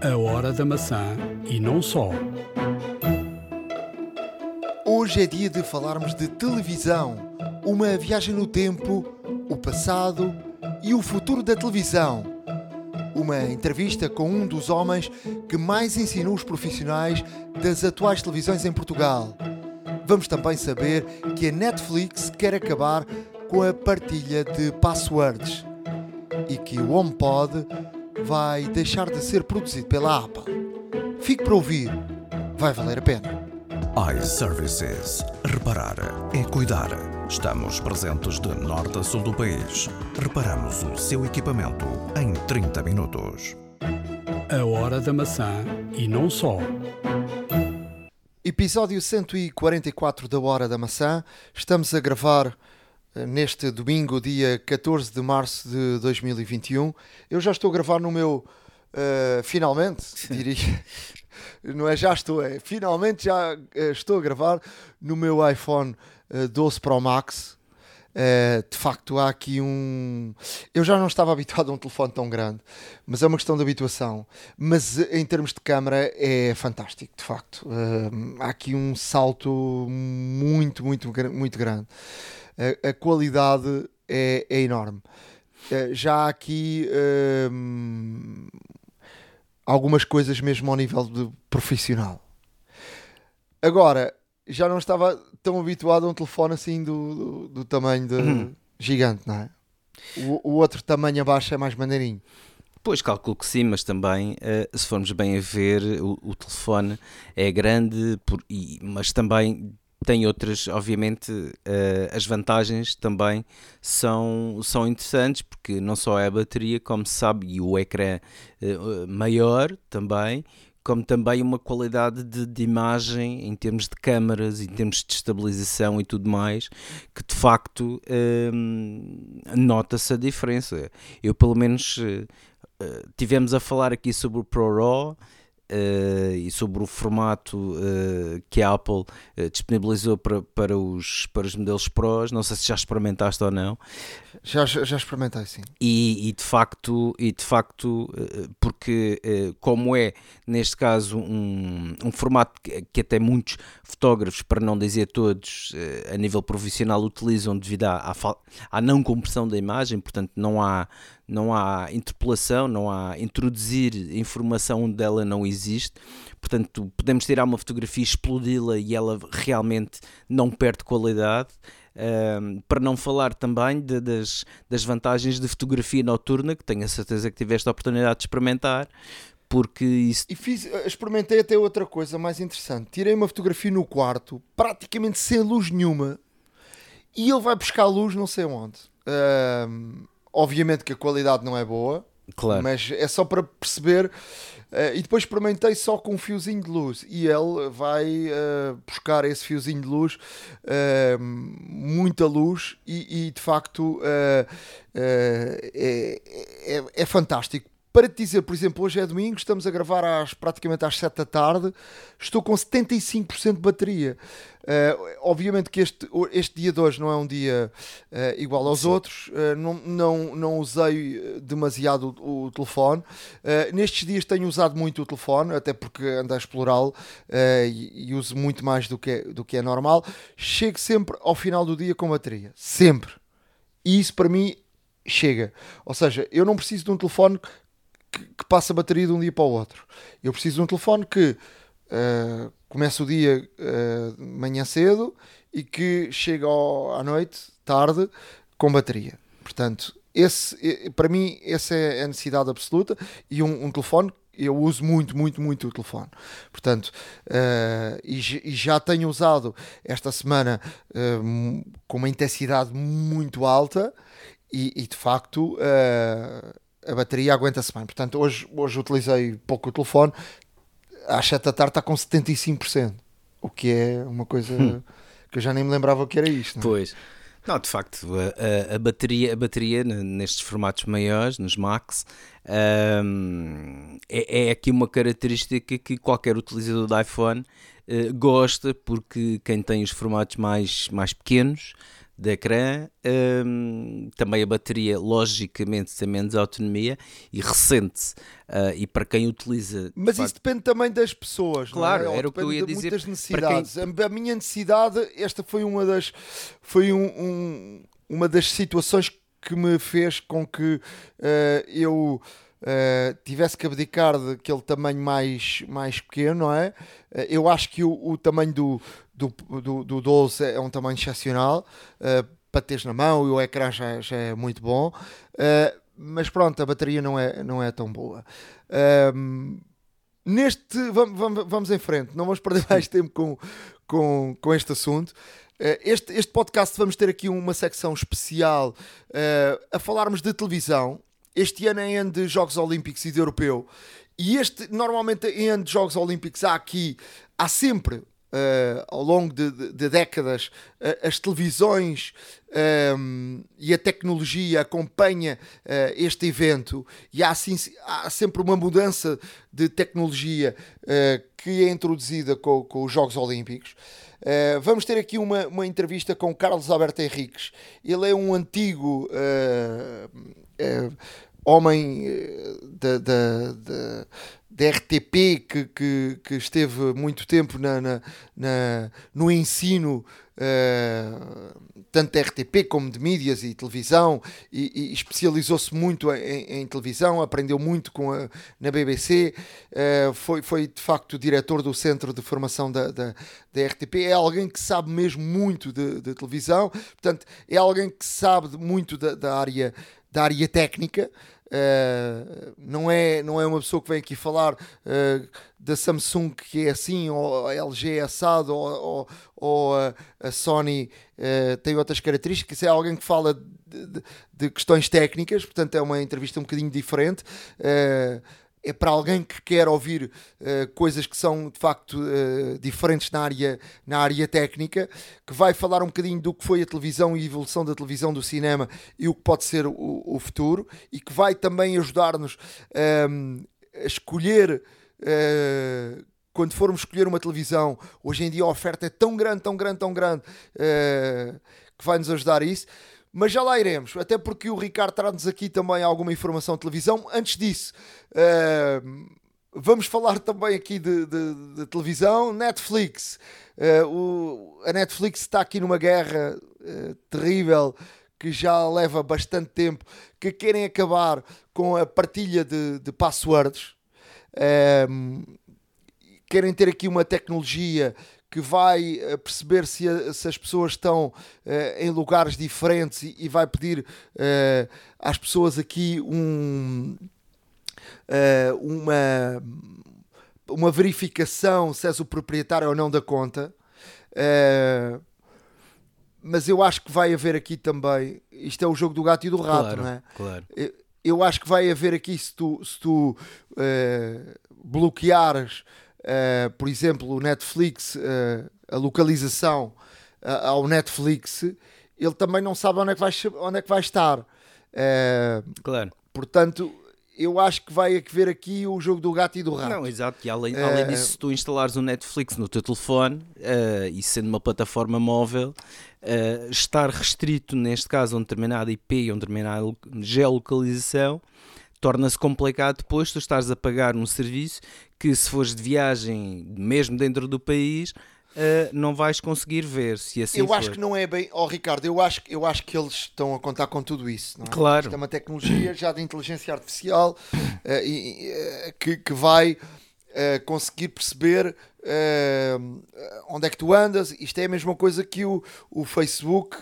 A Hora da Maçã e não só. Hoje é dia de falarmos de televisão, uma viagem no tempo, o passado e o futuro da televisão. Uma entrevista com um dos homens que mais ensinou os profissionais das atuais televisões em Portugal. Vamos também saber que a Netflix quer acabar com a partilha de passwords e que o HomePod vai deixar de ser produzido pela Apple. Fique para ouvir, vai valer a pena. iServices. Reparar é cuidar. Estamos presentes de norte a sul do país. Reparamos o seu equipamento em 30 minutos. A Hora da Maçã e não só. Episódio 144 da Hora da Maçã. Estamos a gravar neste domingo, dia 14 de março de 2021. Eu já estou a gravar no meu. eh, finalmente, diria. Não é já estou, é finalmente já eh, estou a gravar no meu iPhone eh, 12 Pro Max. Eh, de facto, há aqui um. Eu já não estava habituado a um telefone tão grande, mas é uma questão de habituação. Mas eh, em termos de câmara é fantástico, de facto. Eh, há aqui um salto muito, muito, muito grande. A, a qualidade é, é enorme. Eh, já há aqui hum, algumas coisas mesmo ao nível de profissional. Agora, já não estava tão habituado a um telefone assim do, do, do tamanho de gigante, não é? O, o outro tamanho abaixo é mais maneirinho. Pois, calculo que sim, mas também, eh, se formos bem a ver, o, o telefone é grande, por- e- mas também tem outras, obviamente, eh, as vantagens também são, são interessantes, porque não só é a bateria, como se sabe, e o ecrã eh, maior também, como também uma qualidade de, de imagem em termos de câmaras, em termos de estabilização e tudo mais, que de facto hum, nota-se a diferença. Eu, pelo menos, eh, eh, tivemos a falar aqui sobre o ProRAW eh, e sobre o formato eh, que a Apple eh, disponibilizou para, para, os, para os modelos Pros. Não sei se já experimentaste ou não. Já, já experimentei, sim. E, e de facto, e de facto porque como é neste caso um, um formato que, que até muitos fotógrafos, para não dizer todos, a nível profissional utilizam devido à, à, à não compressão da imagem, portanto não há, não há interpolação, não há introduzir informação onde ela não existe, portanto podemos tirar uma fotografia, explodi-la e ela realmente não perde qualidade. Um, para não falar também de- das, das vantagens de fotografia noturna, que tenho a certeza que tiveste a oportunidade de experimentar, porque isso. E fiz, eh, experimentei até outra coisa mais interessante. Tirei uma fotografia no quarto, praticamente sem luz nenhuma, e ele vai buscar luz não sei onde. Ahm, obviamente que a qualidade não é boa, Claro. mas é só para perceber. eh, e depois experimentei só com um fiozinho de luz e ele vai eh, buscar esse fiozinho de luz, eh, muita luz, e, e, de facto é, é, é fantástico. Para te dizer, por exemplo, hoje é domingo, estamos a gravar às, praticamente às 7 da tarde, estou com 75% de bateria. Eh, obviamente que este, este dia de hoje não é um dia eh, igual aos outros, eh, não, não, não usei demasiado o, o telefone. Nestes dias tenho usado muito o telefone, até porque ando a explorá-lo e, e uso muito mais do que, é, do que é normal. Chego sempre ao final do dia com bateria, sempre. E isso para mim chega. Ou seja, eu não preciso de um telefone que, que passe a bateria de um dia para o outro. Eu preciso de um telefone que uh, comece o dia uh, manhã cedo e que chegue ao, à noite, tarde, com bateria. Portanto, esse, para mim, essa é a necessidade absoluta. E um, um telefone eu uso muito, muito, muito o telefone. Portanto, uh, e, e já tenho usado esta semana uh, com uma intensidade muito alta e, e, de facto uh, a bateria aguenta-se bem. Portanto, hoje, hoje utilizei pouco o telefone, às 7 da tarde está com 75%, o que é uma coisa que eu já nem me lembrava que era isto. não é? Pois. Não, de facto, a, a- a bateria, a bateria nestes formatos maiores, nos Max, hum, é, é aqui uma característica que qualquer utilizador de iPhone eh, gosta, porque quem tem os formatos mais, mais pequenos de ecrã, um, também a bateria logicamente tem menos autonomia e recente uh, e para quem utiliza. Mas isso depende também das pessoas, claro, não é? era o que eu ia de dizer. Muitas necessidades. Quem... A minha necessidade, esta foi uma das, foi um, um, uma das situações que me fez com que uh, eu uh, tivesse que abdicar daquele tamanho mais, mais pequeno, não é? Uh, eu acho que o, o tamanho do, do, do, do 12 é um tamanho excepcional uh, para teres na mão e o ecrã já, já é muito bom, mas pronto, a bateria não é, não é tão boa. Ehm, neste, vamos, vamos, vamos em frente, não vamos perder mais tempo com, com, com este assunto. Este, este podcast vamos ter aqui uma secção especial uh, a falarmos de televisão este ano é ano de Jogos Olímpicos e de Europeu. E este, normalmente, em ano de Jogos Olímpicos, há aqui, há sempre, uh, ao longo de, de, de décadas, uh, as televisões um, ehm, e a tecnologia acompanha uh, este evento e há, assim, há sempre uma mudança de tecnologia que é introduzida com, com os Jogos Olímpicos. Uh, vamos ter aqui uma, uma entrevista com Carlos Alberto Henriques. Ele é um antigo uh, uh, homem eh, da, da, da, da RTP que, que, que, esteve muito tempo na, na, na no ensino uh, tanto da RTP como de mídias e televisão e, e especializou-se muito em, em, televisão, aprendeu muito com a, na BBC, uh, foi, foi de facto diretor do Centro de Formação da, da, da RTP, é alguém que sabe mesmo muito de, de televisão, portanto é alguém que sabe muito da, da área da área técnica, Uh, não, é, não é uma pessoa que vem aqui falar uh, da Samsung que é assim, ou a LG é assado, ou, ou, ou a, a, Sony uh, tem outras características. É alguém que fala de, de, de, questões técnicas, portanto é uma entrevista um bocadinho diferente é para alguém que quer ouvir uh, coisas que são de facto uh, diferentes na área, na área técnica, que vai falar um bocadinho do que foi a televisão e a evolução da televisão do cinema e o que pode ser o, o futuro, e que vai também ajudar-nos ehm, a escolher. Uh, quando formos escolher uma televisão, hoje em dia a oferta é tão grande, tão grande, tão grande, que vai nos ajudar a isso. Mas já lá iremos, até porque o Ricardo traz-nos aqui também alguma informação de televisão. Antes disso, uh, vamos falar também aqui de, de, de televisão. Netflix. Uh, o, a Netflix está aqui numa guerra uh, terrível que já leva bastante tempo, que querem acabar com a partilha de, de passwords. querem ter aqui uma tecnologia que vai eh, perceber se, a, se as pessoas estão uh, em lugares diferentes e, e vai pedir uh, às pessoas aqui um, uh, uma, uma verificação se és o proprietário ou não da conta. mas eu acho que vai haver aqui também. Isto é o jogo do gato e do rato, claro, não é? Claro. Eu, eu acho que vai haver aqui se tu, se tu bloqueares uh, por exemplo, o Netflix, uh, a localização uh, ao Netflix, ele também não sabe onde é que vai, onde é que vai estar. claro. Portanto, eu acho que vai haver aqui o jogo do gato e do rato. Não, exato. E além, além disso, se tu instalares o Netflix no teu telefone e sendo uma plataforma móvel, estar restrito, neste caso, a um determinado IP, a uma determinada geolocalização, torna-se complicado depois tu estás a pagar um serviço que se fores de viagem mesmo dentro do país Uh, não vais conseguir ver se assim Eu for. acho que não é bem, oh Ricardo, eu acho, eu acho que eles estão a contar com tudo isso. É? Claro. Isto é uma tecnologia já de inteligência artificial uh, e, uh, que, que vai conseguir perceber onde é que tu andas. Isto é a mesma coisa que o, o Facebook.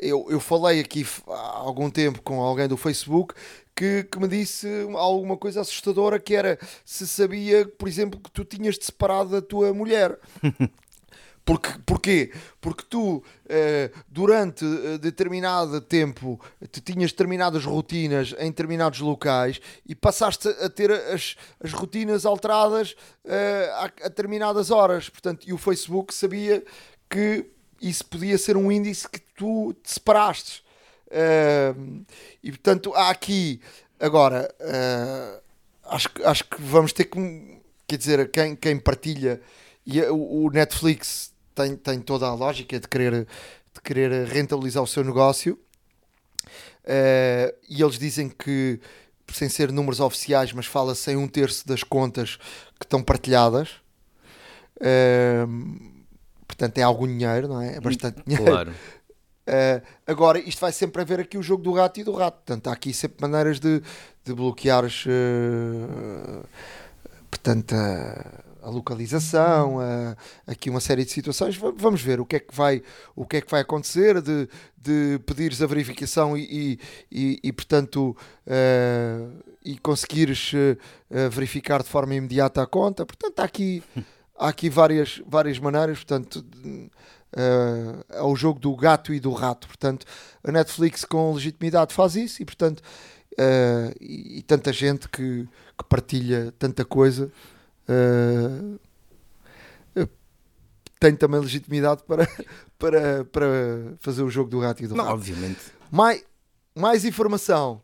eu, eu falei aqui há algum tempo com alguém do Facebook que, que me disse alguma coisa assustadora que era se sabia, por exemplo, que tu tinhas te separado da tua mulher. Porque, porquê? Porque tu, eh, durante eh, determinado tempo, tu tinhas determinadas rotinas em determinados locais e passaste a ter as, as rotinas alteradas eh, a, a determinadas horas. Portanto, e o Facebook sabia que isso podia ser um índice que tu te separaste. E portanto, há aqui agora acho, acho que vamos ter que quer dizer, quem, quem partilha e o, o Netflix tem, tem toda a lógica de querer de querer rentabilizar o seu negócio. Uh, e eles dizem que, sem ser números oficiais, mas fala-se em um terço das contas que estão partilhadas. Uh, portanto, é algum dinheiro, não é? É bastante dinheiro. Claro. Uh, agora, isto vai sempre haver aqui o jogo do gato e do rato. Portanto, há aqui sempre maneiras de, de bloquear uh, portanto, a, localização, a, aqui uma série de situações. Vamos ver o que é que vai, o que é que vai acontecer, de, de pedires a verificação e, e, e portanto, uh, e conseguires verificar de forma imediata a conta. Portanto, há aqui, há aqui várias, várias maneiras. Portanto, uh, ao jogo do gato e do rato. Portanto, a Netflix com legitimidade faz isso e, portanto, uh, e, e, tanta gente que, que, partilha tanta coisa uh, tem também legitimidade para, para, para fazer o jogo do gato e do Não, rato. Obviamente. Mais, mais informação,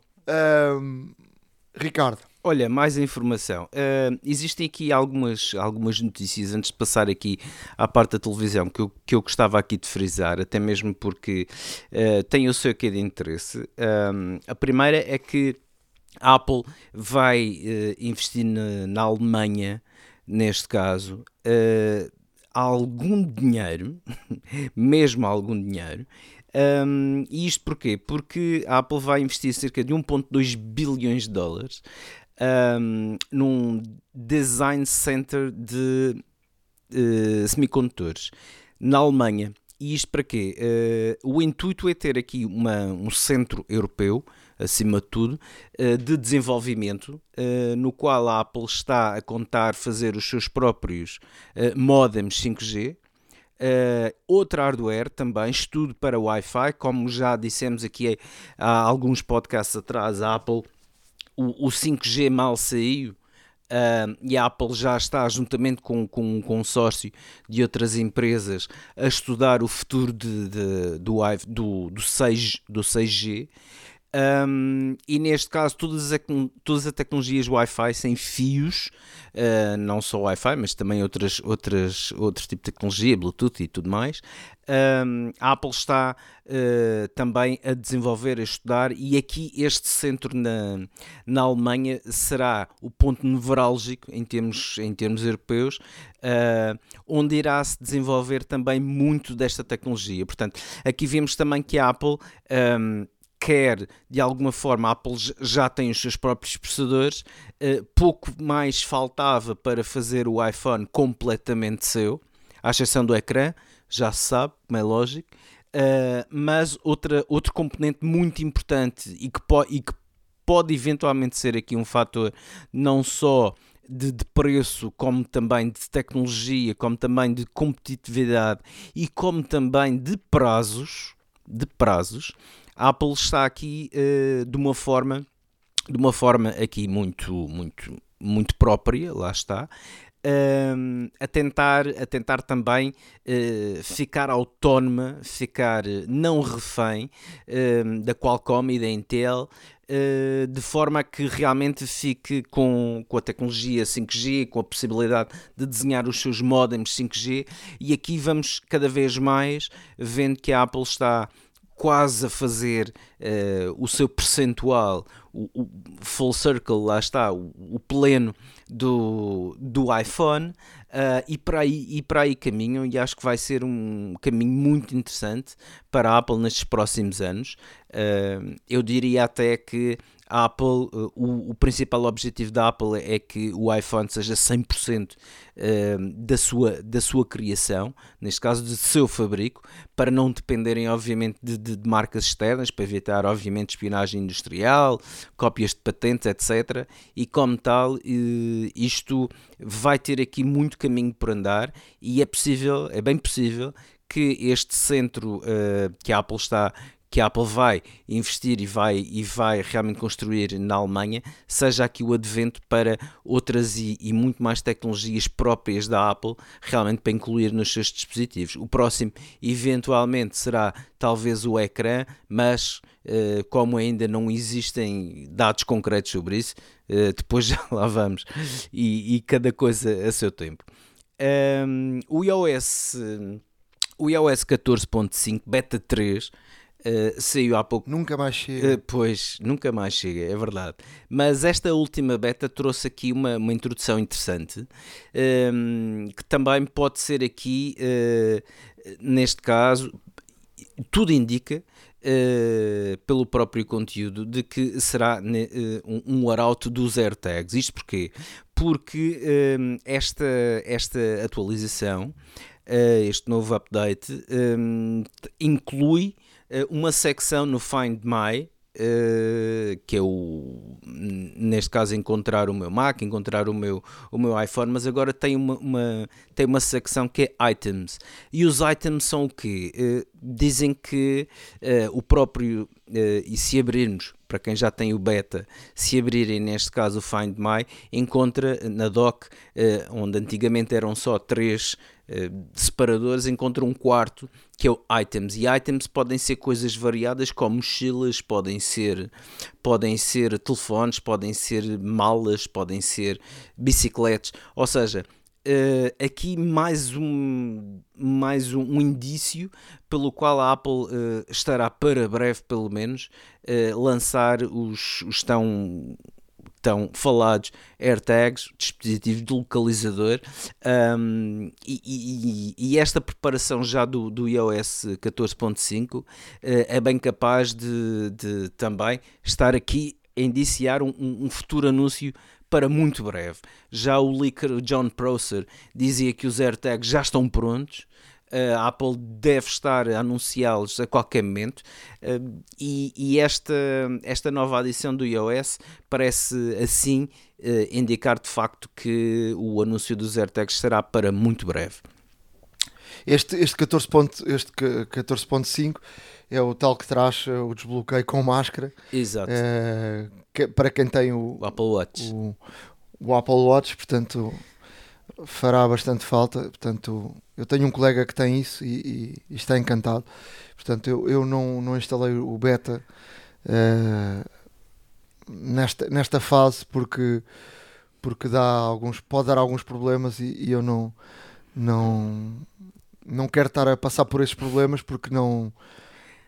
Ricardo. Olha, mais informação. Uh, existem aqui algumas, algumas notícias antes de passar aqui à parte da televisão que eu, que eu gostava aqui de frisar, até mesmo porque uh, tem o seu quê de interesse. Uh, a primeira é que a Apple vai investir na, na, Alemanha, neste caso, algum dinheiro, mesmo algum dinheiro, um, e isto porquê? Porque a Apple vai investir cerca de 1,2 bilhões de dólares um, num design center de uh, semicondutores na Alemanha. E isto para quê? Uh, o intuito é ter aqui uma, um centro europeu, acima de tudo, uh, de desenvolvimento, uh, no qual a Apple está a contar fazer os seus próprios modems 5G. outra hardware também, estudo para Wi-Fi, como já dissemos aqui há alguns podcasts atrás, a Apple o, o 5G mal saiu uh, e a Apple já está, juntamente com, com um consórcio de outras empresas, a estudar o futuro de, de, do, do, do, 6, do 6G. Um, e neste caso, todas as, todas as tecnologias Wi-Fi sem fios, uh, não só Wi-Fi, mas também outras, outras, outros tipos de tecnologia, Bluetooth e tudo mais. Um, a Apple está uh, também a desenvolver, a estudar, e aqui este centro na, na Alemanha será o ponto nevrálgico em termos, em termos europeus, uh, onde irá se desenvolver também muito desta tecnologia. Portanto, aqui vemos também que a Apple. Um, quer de alguma forma a Apple já tem os seus próprios processadores, uh, pouco mais faltava para fazer o iPhone completamente seu, à exceção do ecrã, já se sabe, como é lógico, uh, mas outra, outro componente muito importante e que, po e que pode eventualmente ser aqui um fator não só de, de, preço, como também de tecnologia, como também de competitividade e como também de prazos, de prazos, a Apple está aqui uh, de uma forma de uma forma aqui muito muito muito própria lá está uh, a tentar a tentar também uh, ficar autónoma ficar não refém da Qualcomm e da Intel de forma a que realmente fique com, com a tecnologia 5G, com a possibilidade de desenhar os seus modems 5G, e aqui vamos cada vez mais vendo que a Apple está quase a fazer uh, o seu percentual, o, o, full circle, lá está, o, o pleno do, do iPhone, uh, e, para aí, e para aí caminham, e acho que vai ser um caminho muito interessante para a Apple nestes próximos anos. Uh, eu diria até que a Apple, uh, o, o, principal objetivo da Apple é que o iPhone seja 100% uh, da, sua, da sua criação, neste caso de seu fabrico, para não dependerem, obviamente, de, de, marcas externas, para evitar, obviamente, espionagem industrial, cópias de patentes, etc. E como tal, uh, isto vai ter aqui muito caminho por andar e é possível, é bem possível que este centro uh, que a Apple está que a Apple vai investir e vai, e vai realmente construir na Alemanha, seja aqui o advento para outras e, e, muito mais tecnologias próprias da Apple, realmente para incluir nos seus dispositivos. O próximo, eventualmente, será talvez o ecrã, mas uh, como ainda não existem dados concretos sobre isso, uh, depois já lá vamos, e, e, cada coisa a seu tempo. Um, o iOS o iOS 14.5 Beta 3 Uh, saiu há pouco. Nunca mais chega. Uh, pois, nunca mais chega, é verdade. Mas esta última beta trouxe aqui uma, uma introdução interessante um, que também pode ser aqui, uh, neste caso, tudo indica. pelo próprio conteúdo de que será um, um arauto dos AirTags. Isto porquê? Porque esta, esta atualização, este novo update, inclui eh, uma secção no Find My, Uh, que é o neste caso encontrar o meu Mac, encontrar o meu, o meu iPhone, mas agora tem uma, uma tem uma secção que é items. E os items são o que uh, dizem que uh, o próprio e se abrirmos para quem já tem o beta, se abrirem neste caso o Find My, encontra na dock onde antigamente eram só três separadores, encontra um quarto que é o items. E items podem ser coisas variadas como mochilas, podem ser, podem ser telefones, podem ser malas, podem ser bicicletas. Ou seja, uh, aqui mais um, mais um, um, indício pelo qual a Apple uh, estará para breve, pelo menos, uh, lançar os, os tão tão falados AirTags, dispositivos de localizador, um, e, e, e, esta preparação já do, do iOS 14.5 uh, é bem capaz de, de, também estar aqui a indiciar um, um futuro anúncio para muito breve. Já o leaker John Prosser dizia que os AirTags já estão prontos a Apple deve estar a anunciá-los a qualquer momento e, e, esta, esta nova adição do iOS parece assim eh, indicar de facto que o anúncio dos AirTags será para muito breve. Este, este 14.5 este 14 é o tal que traz eh, o desbloqueio com máscara. Exato. É, que, para quem tem o, o Apple Watch. O, o Apple Watch, portanto, fará bastante falta. Portanto, eu tenho um colega que tem isso e, e, e está encantado. Portanto, eu, eu não, não instalei o beta uh, nesta, nesta fase porque, porque dá alguns, pode dar alguns problemas e, e, eu não, não, não quero estar a passar por esses problemas porque não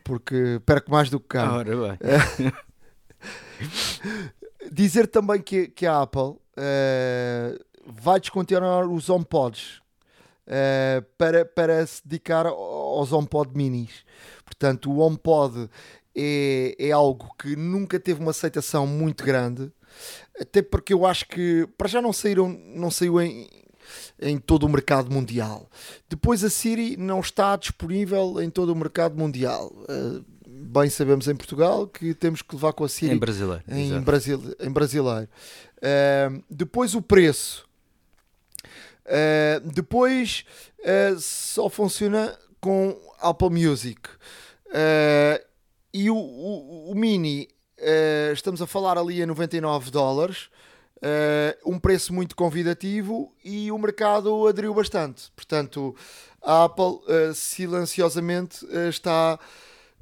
porque perco mais do que ganho. Ora bem. Dizer também que, que a Apple uh, vai descontinuar os HomePods uh, para, para se dedicar aos HomePod minis. Portanto, o HomePod é, é algo que nunca teve uma aceitação muito grande, até porque eu acho que para já não saíram, não saiu em, em todo o mercado mundial. Depois a Siri não está disponível em todo o mercado mundial. Uh, bem sabemos em Portugal que temos que levar com a Siri em brasileiro. Em, Brasil, em brasileiro. Uh, depois o preço Uh, depois uh, só funciona com Apple Music. Uh, e o, o, o Mini, estamos a falar ali a 99 dólares. um preço muito convidativo e o mercado aderiu bastante. Portanto, a Apple silenciosamente está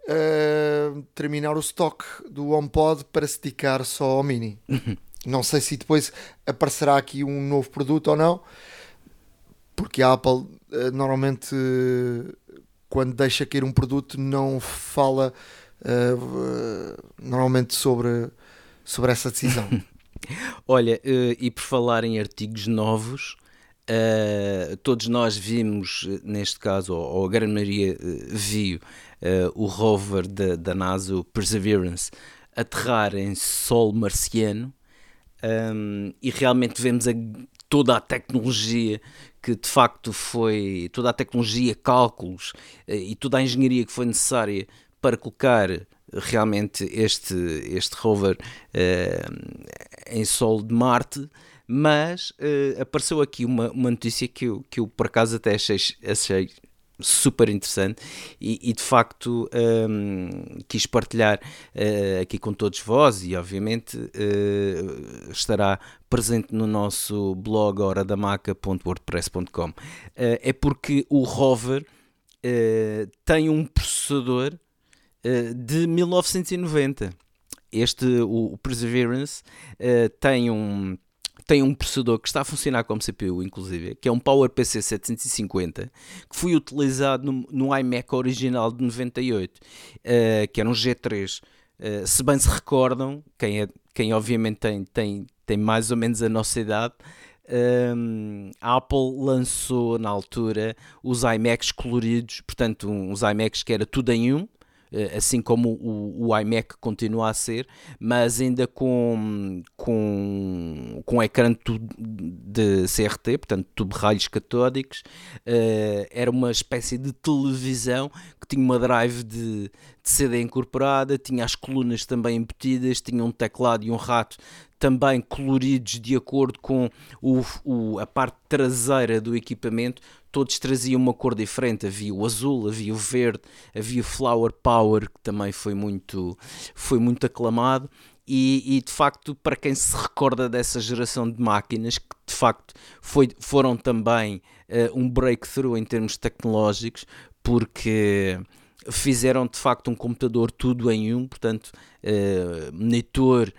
a terminar o stock do HomePod para se dedicar só ao Mini. Não sei se depois aparecerá aqui um novo produto ou não porque a Apple uh, normalmente quando deixa cair um produto não fala uh, normalmente sobre, sobre essa decisão. Olha, e por falar em artigos novos, todos nós vimos, neste caso, ou, a grande maioria viu, o rover da, da NASA, o Perseverance, aterrar em solo marciano. Um, e realmente vemos a, toda a tecnologia que de facto foi toda a tecnologia, cálculos eh, e toda a engenharia que foi necessária para colocar realmente este, este rover uh, em solo de Marte, mas uh, apareceu aqui uma, uma notícia que eu, que eu por acaso até achei, achei super interessante e, e de facto um, quis partilhar uh, aqui com todos vós e obviamente uh, estará presente no nosso blog horadamaca.wordpress.com uh, é porque o rover tem um processador de 1990 este o Perseverance tem um tem um processador que está a funcionar como CPU, inclusive, que é um PowerPC 750, que foi utilizado no, no iMac original de 98, uh, que era um G3. Uh, se bem se recordam, quem, é, quem obviamente tem, tem, tem mais ou menos a nossa idade, um, a Apple lançou na altura os iMacs coloridos, portanto, uns iMacs que era tudo em um, eh, assim como o, o, iMac continua a ser, mas ainda com, com, com ecrã de CRT, portanto tubo raios catódicos, uh, era uma espécie de televisão que tinha uma drive de, de CD incorporada, tinha as colunas também embutidas, tinha um teclado e um rato também coloridos de acordo com o, o, a parte traseira do equipamento, todos traziam uma cor diferente. Havia o azul, havia o verde, havia o Flower Power, que também foi muito, foi muito aclamado. E, e, de facto, para quem se recorda dessa geração de máquinas, que de facto foi, foram também uh, um breakthrough em termos tecnológicos, porque fizeram de facto um computador tudo em um, portanto, uh, monitor,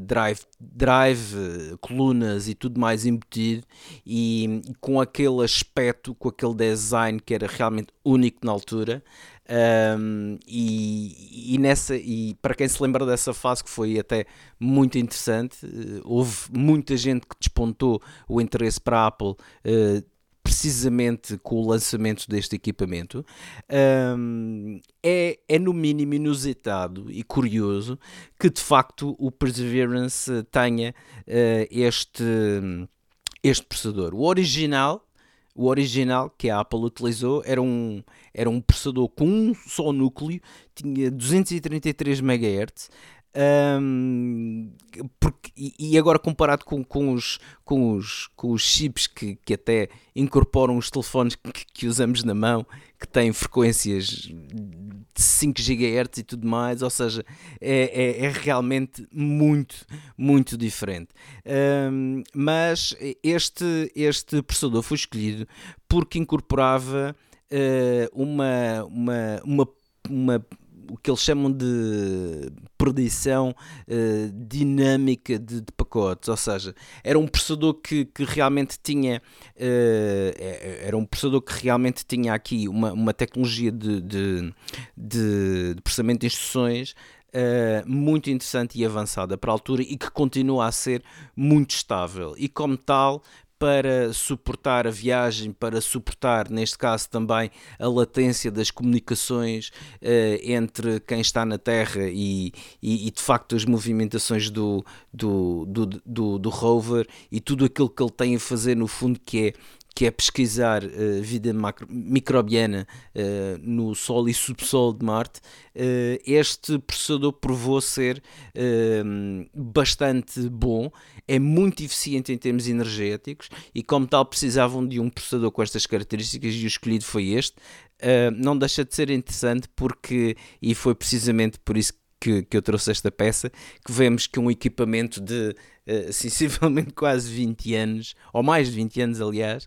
drive, drive uh, colunas e tudo mais embutido, e, com aquele aspecto, com aquele design que era realmente único na altura. Um, e, e, nessa e para quem se lembra dessa fase que foi até muito interessante houve muita gente que despontou o interesse para a Apple precisamente com o lançamento deste equipamento, um, é, é no mínimo inusitado e curioso que de facto o Perseverance tenha uh, este, este processador. O original o original que a Apple utilizou era um, era um processador com um só núcleo, tinha 233 MHz, um, porque, e agora comparado com, com, os, com, os, com os chips que, que até incorporam os telefones que, que usamos na mão, que têm frequências de 5 GHz e tudo mais, ou seja, é, é, é realmente muito, muito diferente. Um, mas este, este processador foi escolhido porque incorporava uh, uma, uma, uma, uma o que eles chamam de perdição uh, dinâmica de, de, pacotes, ou seja, era um processador que, que realmente tinha uh, era um processador que realmente tinha aqui uma, uma tecnologia de, de, de, de processamento de instruções Uh, muito interessante e avançada para a altura e que continua a ser muito estável. E como tal para suportar a viagem, para suportar, neste caso também, a latência das comunicações uh, entre quem está na Terra e, e, e, de facto as movimentações do, do, do, do, do rover e tudo aquilo que ele tem a fazer, no fundo, que é que é pesquisar uh, vida macro, microbiana uh, no Sol e subsolo de Marte, uh, este processador provou ser bastante bom, é muito eficiente em termos energéticos e, como tal, precisavam de um processador com estas características e o escolhido foi este. não deixa de ser interessante porque, e foi precisamente por isso que, que eu trouxe esta peça, que vemos que um equipamento de uh, sensivelmente quase 20 anos, ou mais de 20 anos, aliás,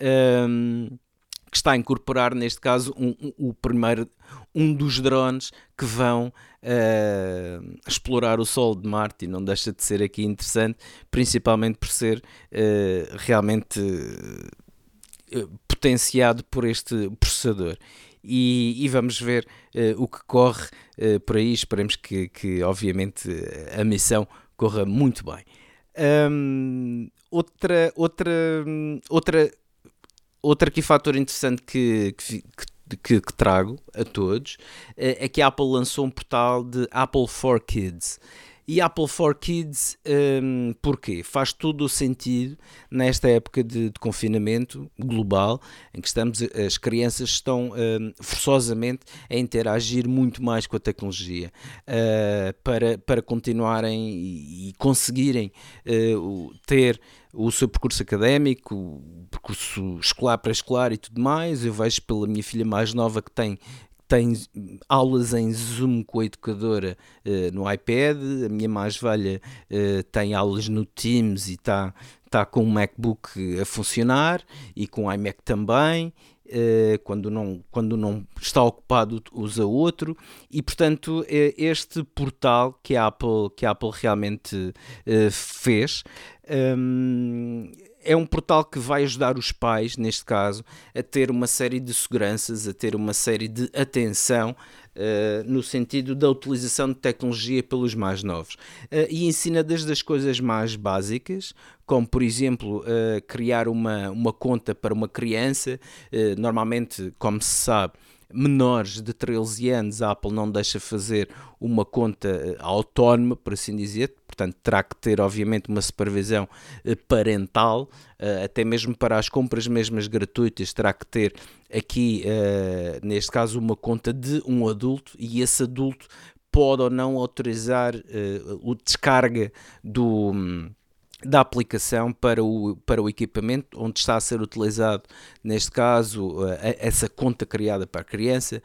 um, ehm, que está a incorporar, neste caso, um, um, o primeiro, um dos drones que vão uh, explorar o Sol de Marte e não deixa de ser aqui interessante, principalmente por ser uh, realmente potenciado por este processador e, e vamos ver uh, o que corre uh, por aí. Esperemos que, que, obviamente, a missão corra muito bem. Um, outra, outra, outra, aqui fator interessante que, que, que, que, trago a todos eh, é que a Apple lançou um portal de Apple for Kids. E Apple for Kids, um, porquê? Faz todo o sentido nesta época de, de, confinamento global, em que estamos, as crianças estão um, forçosamente a interagir muito mais com a tecnologia uh, para, para continuarem e, e conseguirem uh, ter o seu percurso académico, percurso escolar pré-escolar e tudo mais. Eu vejo pela minha filha mais nova que tem tem aulas em Zoom com a educadora uh, no iPad, a minha mais velha uh, tem aulas no Teams e está tá com o MacBook a funcionar e com o iMac também. uh, quando, não, quando não está ocupado usa outro e portanto este portal que a Apple, que a Apple realmente fez um, é um portal que vai ajudar os pais, neste caso, a ter uma série de seguranças, a ter uma série de atenção Uh, no sentido da utilização de tecnologia pelos mais novos. Uh, e ensina desde as coisas mais básicas, como por exemplo uh, criar uma, uma conta para uma criança, normalmente, como se sabe, menores de 13 anos, a Apple não deixa fazer uma conta autónoma, por assim dizer, portanto terá que ter obviamente uma supervisão eh, parental, eh, até mesmo para as compras mesmas gratuitas terá que ter aqui, eh, neste caso, uma conta de um adulto e esse adulto pode ou não autorizar o descarga do da aplicação para o, para o equipamento onde está a ser utilizado, neste caso, essa conta criada para a criança.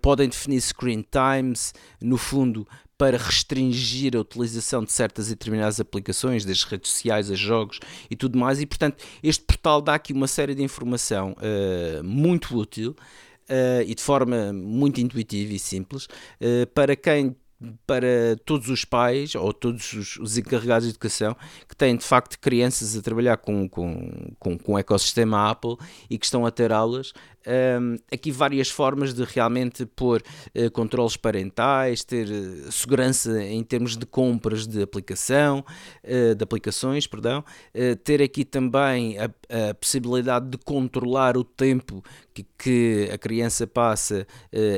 Podem definir screen times, no fundo, para restringir a utilização de certas e determinadas aplicações, das redes sociais a jogos e tudo mais. E, portanto, este portal dá aqui uma série de informação uh, muito útil. Uh, e de forma muito intuitiva e simples, uh, para quem para todos os pais ou todos os, os, encarregados de educação que têm de facto crianças a trabalhar com, com, com, com o ecossistema Apple e que estão a ter aulas um, aqui várias formas de realmente pôr uh, controles parentais, ter uh, segurança em termos de compras de aplicação, uh, de aplicações, perdão, ter aqui também a, a, possibilidade de controlar o tempo que, que a criança passa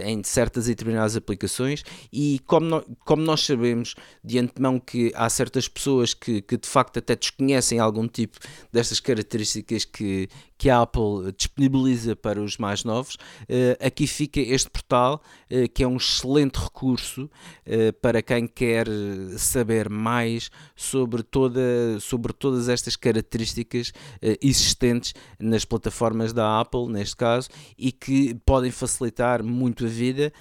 em certas e determinadas aplicações. E como, no, como nós sabemos de antemão que há certas pessoas que, que de facto até desconhecem algum tipo destas características que, que a Apple disponibiliza para os mais novos. Uh, aqui fica este portal, uh, que é um excelente recurso uh, para quem quer saber mais sobre, toda, sobre todas estas características existentes nas plataformas da Apple, neste caso, e que podem facilitar muito a vida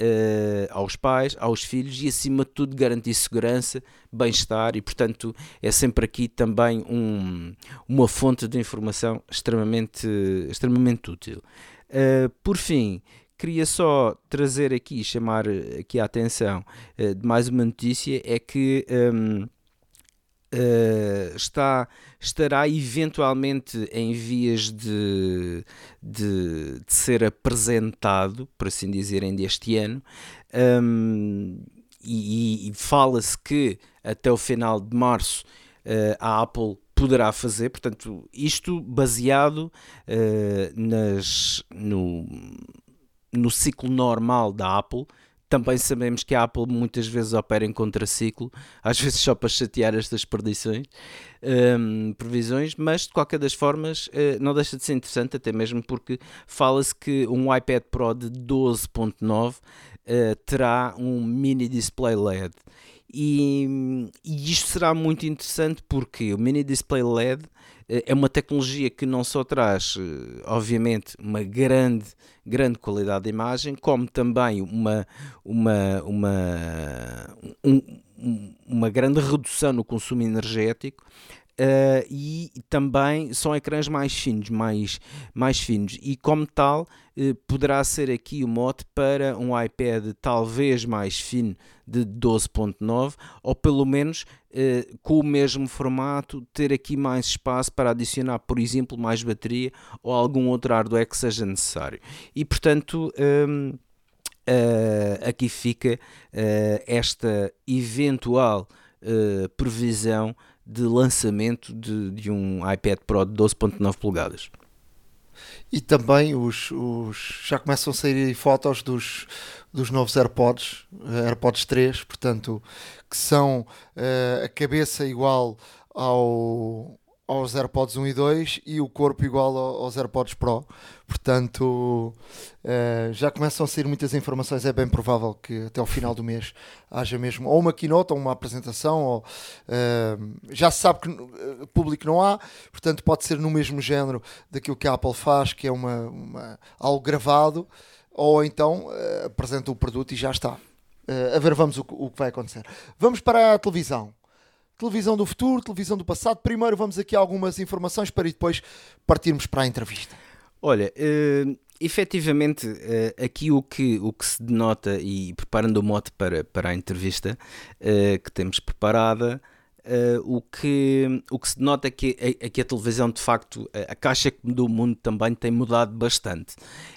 Uh, aos pais, aos filhos e, acima de tudo, garantir segurança, bem-estar e, portanto, é sempre aqui também um, uma fonte de informação extremamente, extremamente útil. Uh, por fim, queria só trazer aqui, chamar aqui a atenção uh, de mais uma notícia, é que um, Uh, está, estará eventualmente em vias de, de, de, ser apresentado, por assim dizer, ainda este ano, um, e, e fala-se que até o final de março uh, a Apple poderá fazer, portanto, isto baseado uh, nas, no, no ciclo normal da Apple, também sabemos que a Apple muitas vezes opera em contraciclo, às vezes só para chatear estas perdições, um, previsões, mas de qualquer das formas uh, não deixa de ser interessante, até mesmo porque fala-se que um iPad Pro de 12.9 uh, terá um mini display LED. E, e isto será muito interessante porque o mini display LED eh, é uma tecnologia que não só traz, eh, obviamente, uma grande, grande qualidade de imagem, como também uma, uma, uma, um, uma grande redução no consumo energético. Uh, e também são ecrãs mais finos, mais, mais finos, e como tal uh, poderá ser aqui o mote para um iPad talvez mais fino de 12.9 ou pelo menos uh, com o mesmo formato ter aqui mais espaço para adicionar, por exemplo, mais bateria ou algum outro hardware que seja necessário. E portanto. Um, aqui fica esta eventual previsão de lançamento de, de um iPad Pro de 12.9 polegadas. E também os, os, já começam a sair fotos dos, dos novos AirPods, AirPods 3, portanto, que são uh, a cabeça igual ao, aos AirPods 1 e 2 e o corpo igual aos AirPods Pro. Portanto, uh, já começam a sair muitas informações. É bem provável que até ao final do mês haja mesmo ou uma keynote ou uma apresentação. Ou, uh, já se sabe que público não há, portanto, pode ser no mesmo género daquilo que a Apple faz, que é uma, uma algo gravado, ou então apresenta o produto e já está. a ver, vamos o, o que vai acontecer. Vamos para a televisão televisão do futuro, televisão do passado. Primeiro vamos aqui algumas informações para depois partirmos para a entrevista. Olha, uh, efetivamente, uh, aqui o que, o que se denota, e preparando o mote para, para a entrevista uh, que temos preparada, Uh, o, que, o que se denota é que, é, é que a televisão, de facto, a, a caixa do mundo também tem mudado bastante.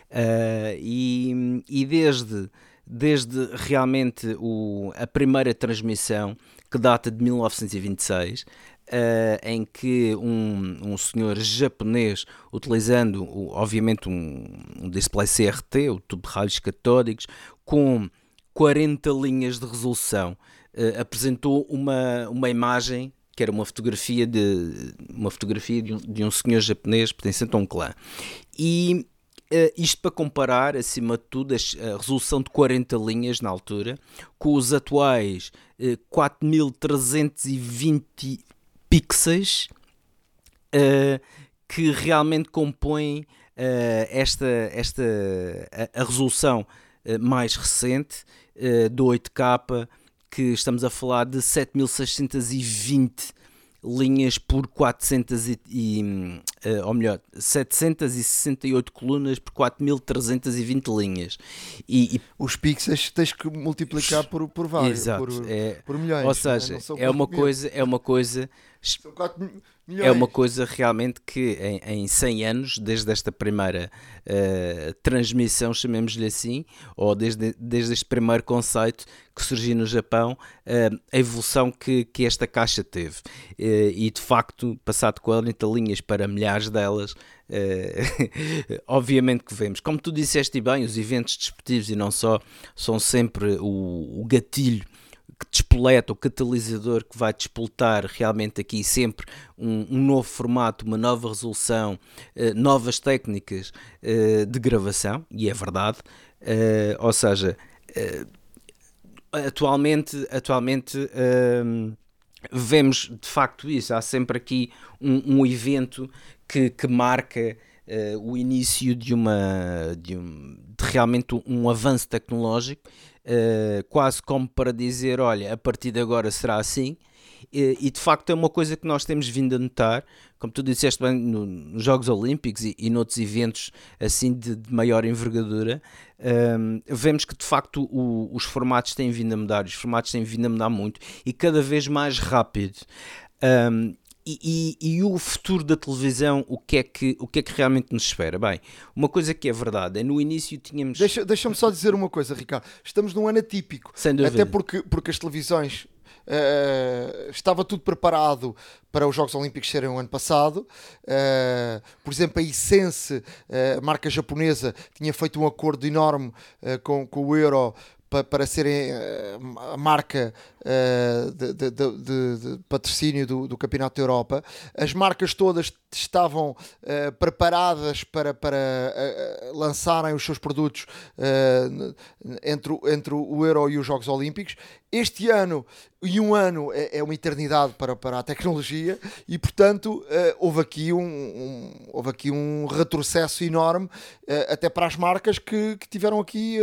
Uh, e, e desde, desde realmente o, a primeira transmissão, que data de 1926, Uh, em que um, um senhor japonês, utilizando obviamente um, um display CRT, o tubo de raios catódicos, com 40 linhas de resolução, uh, apresentou uma, uma imagem que era uma fotografia de uma fotografia de um, de um senhor japonês pertencente a um clã. E uh, isto para comparar, acima de tudo, a resolução de 40 linhas na altura, com os atuais uh, 4320 pixels uh, que realmente compõem esta, esta, a, a resolução mais recente do 8K, que estamos a falar de 7620 linhas por 400 e, e uh, ou melhor, 768 colunas por 4320 linhas. E, e, os pixels tens que multiplicar por, por vários, Exato, por, é, por milhões. Ou seja, é, é uma coisa, é uma coisa é uma coisa realmente que em, em 100 anos, desde esta primeira uh, transmissão, chamemos-lhe assim, ou desde, desde este primeiro conceito que surgiu no Japão, uh, a evolução que, que esta caixa teve. Uh, e de facto, passado 40 linhas para milhares delas, obviamente que vemos. Como tu disseste bem, os eventos desportivos e não só são sempre o, o gatilho despoleta, o catalisador que vai despoltar realmente aqui sempre um, um novo formato, uma nova resolução, uh, novas técnicas uh, de gravação, e é verdade, uh, ou seja, atualmente, atualmente vemos de facto isso, há sempre aqui um, um evento que, que marca o início de uma de, um, de realmente um avanço tecnológico uh, quase como para dizer: olha, a partir de agora será assim. E, e, de facto é uma coisa que nós temos vindo a notar, como tu disseste bem, no, nos Jogos Olímpicos e, e noutros eventos assim de, de maior envergadura, um, ehm, vemos que de facto o, os formatos têm vindo a mudar, os formatos têm vindo a mudar muito e cada vez mais rápido. Um, ehm, e, e, e, o futuro da televisão, o que, é que, o que é que realmente nos espera? Bem, uma coisa que é verdade é no início tínhamos. Deixa-me deixa só dizer uma coisa, Ricardo. Estamos num ano atípico. Sem dúvida. Até porque, porque as televisões. Uh, estava tudo preparado para os Jogos Olímpicos serem o ano passado. Uh, por exemplo, a Essence, uh, a marca japonesa, tinha feito um acordo enorme com, com o Euro para, para serem a marca uh, de, de, de, de, patrocínio do, do Campeonato da Europa. As marcas todas estavam uh, preparadas para, para lançarem os seus produtos entre, entre o Euro e os Jogos Olímpicos. Este ano e um ano é, é uma eternidade para, para a tecnologia e, portanto, houve, aqui um, um, houve aqui um retrocesso enorme até para as marcas que, que tiveram aqui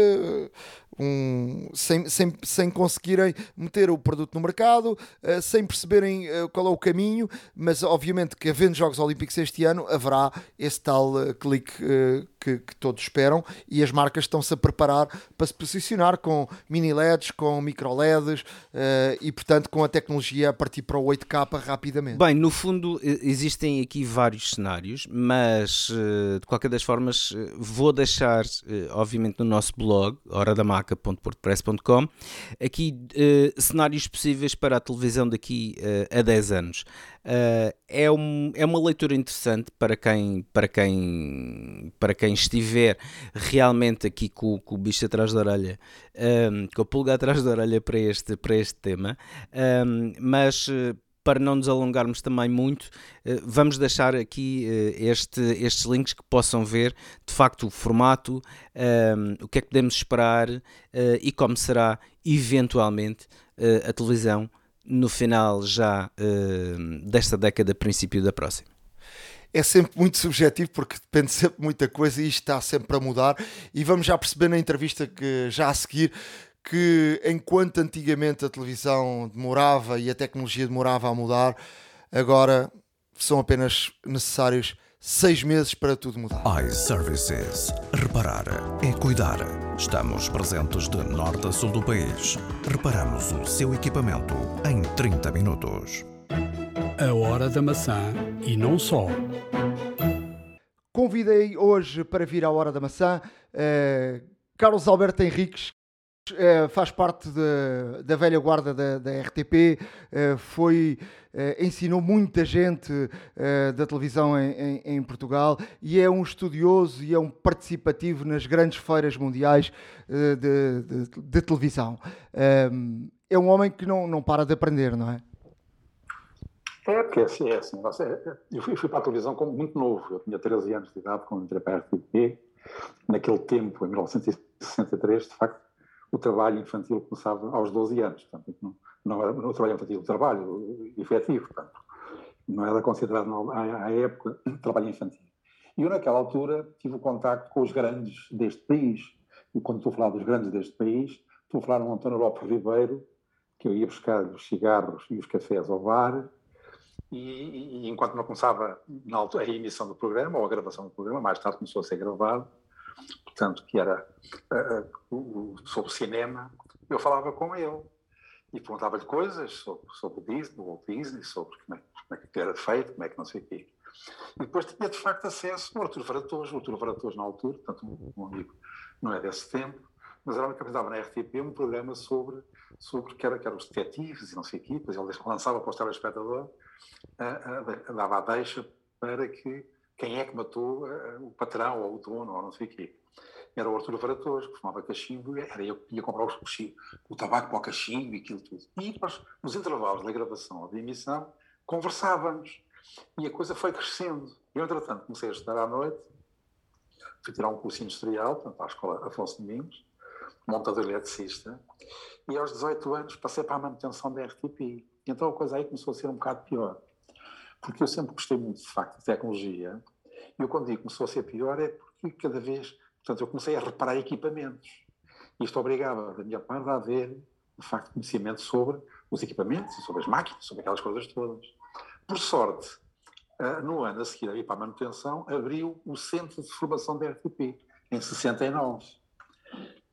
um, sem, sem, sem conseguirem meter o produto no mercado, uh, sem perceberem uh, qual é o caminho, mas obviamente que havendo Jogos Olímpicos este ano, haverá esse tal uh, clique que, que, todos esperam e as marcas estão-se a preparar para se posicionar com mini LEDs, com micro LEDs e, portanto, com a tecnologia a partir para o 8K rapidamente. Bem, no fundo, existem aqui vários cenários, mas de qualquer das formas, vou deixar, obviamente, no nosso blog, horadamaca.portpress.com, aqui cenários possíveis para a televisão daqui uh, a 10 anos. Uh, é, um, é uma leitura interessante para quem, para quem, para quem estiver realmente aqui com, com o bicho atrás da orelha, um, com a pulga atrás da orelha para este, para este tema, um, mas para não nos alongarmos também muito, vamos deixar aqui este, estes links que possam ver de facto o formato, um, ehm, o que é que podemos esperar uh, e como será eventualmente uh, a televisão no final já uh, desta década, princípio da próxima? É sempre muito subjetivo porque depende sempre de muita coisa e isto está sempre a mudar. E vamos já perceber na entrevista que já a seguir que enquanto antigamente a televisão demorava e a tecnologia demorava a mudar, agora são apenas necessários seis meses para tudo mudar. iServices. Reparar é cuidar. Estamos presentes de norte a sul do país. Reparamos o seu equipamento em 30 minutos. A hora da maçã e não só. Convidei hoje para vir à Hora da Maçã uh, Carlos Alberto Henriques, Uh, faz parte de, da velha guarda da, da RTP, uh, foi, uh, ensinou muita gente da televisão em, em, em, Portugal e é um estudioso e é um participativo nas grandes feiras mundiais de, de, de, televisão. é um homem que não, não para de aprender, não é? É, porque assim, é assim. Eu fui, fui para a televisão como muito novo, eu tinha 13 anos de idade quando entrei para a RTP. Naquele tempo, em 1963, de facto, o trabalho infantil começava aos 12 anos. Portanto, não, não era o trabalho infantil, o trabalho efetivo. Portanto, não era considerado à época trabalho infantil. E eu, naquela altura, tive o contacto com os grandes deste país. E quando estou a falar dos grandes deste país, estou a falar de um António Lopes Ribeiro, que eu ia buscar os cigarros e os cafés ao bar, e, e, enquanto não começava na altura, a emissão do programa ou a gravação do programa, mais tarde começou a ser gravado, portanto, que era uh, uh, sobre cinema, eu falava com ele e perguntava-lhe coisas sobre, sobre o Disney, o Disney, sobre como é, como é, que era feito, como é que não sei o quê. E depois tinha, de facto, acesso ao Arturo Varatoso, o Arturo Varatoso na altura, portanto, um, amigo não é desse tempo, mas era o que apresentava na RTP um programa sobre, sobre que, era, que eram os detetives e não sei o quê, depois ele lançava para o telespectador, uh, dava a deixa para que quem é que matou uh, o patrão ou o dono ou não sei o quê. Era o Arturo Varatoso, que fumava cachimbo, era eu que ia comprar o, o tabaco para o cachimbo e aquilo tudo. E nós, nos intervalos da gravação ou da emissão, conversávamos. E a coisa foi crescendo. Eu, entretanto, comecei a estudar à noite, fui tirar um curso industrial, portanto, à escola Afonso Domingos, montador eletricista, e aos 18 anos passei para a manutenção da RTP. Então a coisa aí começou a ser um bocado pior porque eu sempre gostei muito, de facto, de tecnologia. E eu, quando digo começou a ser pior, é porque cada vez. Portanto, eu comecei a reparar equipamentos. Isto obrigava, da minha parte, a haver, de facto, conhecimento sobre os equipamentos, sobre as máquinas, sobre aquelas coisas todas. Por sorte, ah, no ano a seguir para a manutenção, abriu o Centro de Formação da RTP, em 69.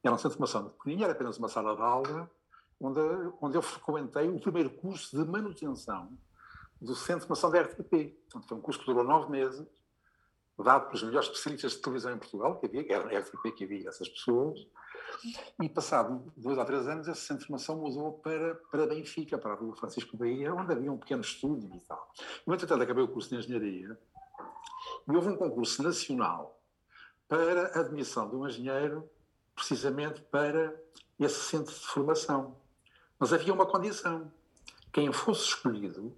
Era um centro de formação pequenininho, era apenas uma sala de aula, onde, onde eu frequentei o primeiro curso de manutenção do Centro de Formação da RTP. Portanto, foi um curso que durou nove meses, dado pelos melhores especialistas de televisão em Portugal, que havia, era a RTP que havia essas pessoas, e passado dois ou três anos, esse centro de formação mudou para, para Benfica, para a Rua Francisco Bahia, onde havia um pequeno estúdio e tal. No entretanto, acabei o curso de Engenharia e houve um concurso nacional para a admissão de um engenheiro precisamente para esse centro de formação. Mas havia uma condição. Quem fosse escolhido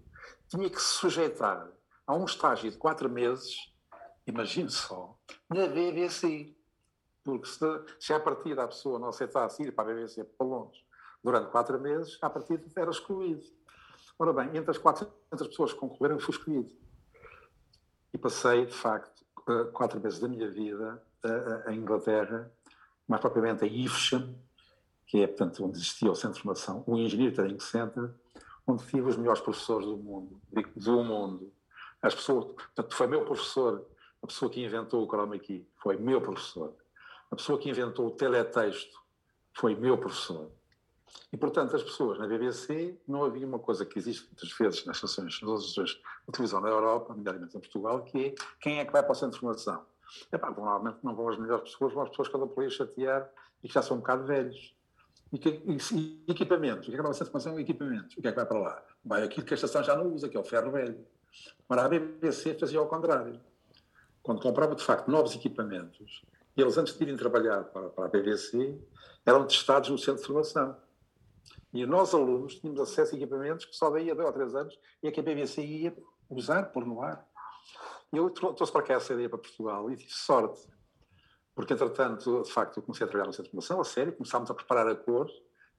tinha que se sujeitar a um estágio de quatro meses, imagine só, na BBC. Porque se, se a partida a pessoa não aceitasse ir para a BBC para longe durante quatro meses, a partida era excluído. Ora bem, entre as 400 pessoas que concorreram, eu fui escolhido. E passei, de facto, eh, quatro meses da minha vida em Inglaterra, mais propriamente em Evesham, que é, portanto, onde existia o Centro de Formação, o Engineering Training Center, onde tive os melhores professores do mundo, do mundo. As pessoas, portanto, foi meu professor, a pessoa que inventou o chroma key, foi meu professor. A pessoa que inventou o teletexto foi meu professor. E, portanto, as pessoas na BBC não havia uma coisa que existe muitas vezes nas estações, de televisão na Europa, nomeadamente em Portugal, que é quem é que vai para o centro de formação. Normalmente não vão as melhores pessoas, vão as pessoas que andam por aí a chatear e que já são um bocado velhos. E, que, e, e equipamentos. O que é que vai ser formação? Equipamentos. O que é que vai para lá? Vai aquilo que a estação já não usa, que é o ferro velho. Ora, a BBC fazia ao contrário. Quando comprava, de facto, novos equipamentos, eles, antes de irem trabalhar para, para a BBC, eram testados no centro de formação. E nós, alunos, tínhamos acesso a equipamentos que só daí a dois ou três anos e é que a BBC ia usar, pôr no ar. E eu trouxe para cá essa ideia para Portugal e tive sorte porque, entretanto, de facto, eu comecei a trabalhar no Centro de Formação, a sério, começámos a preparar a cor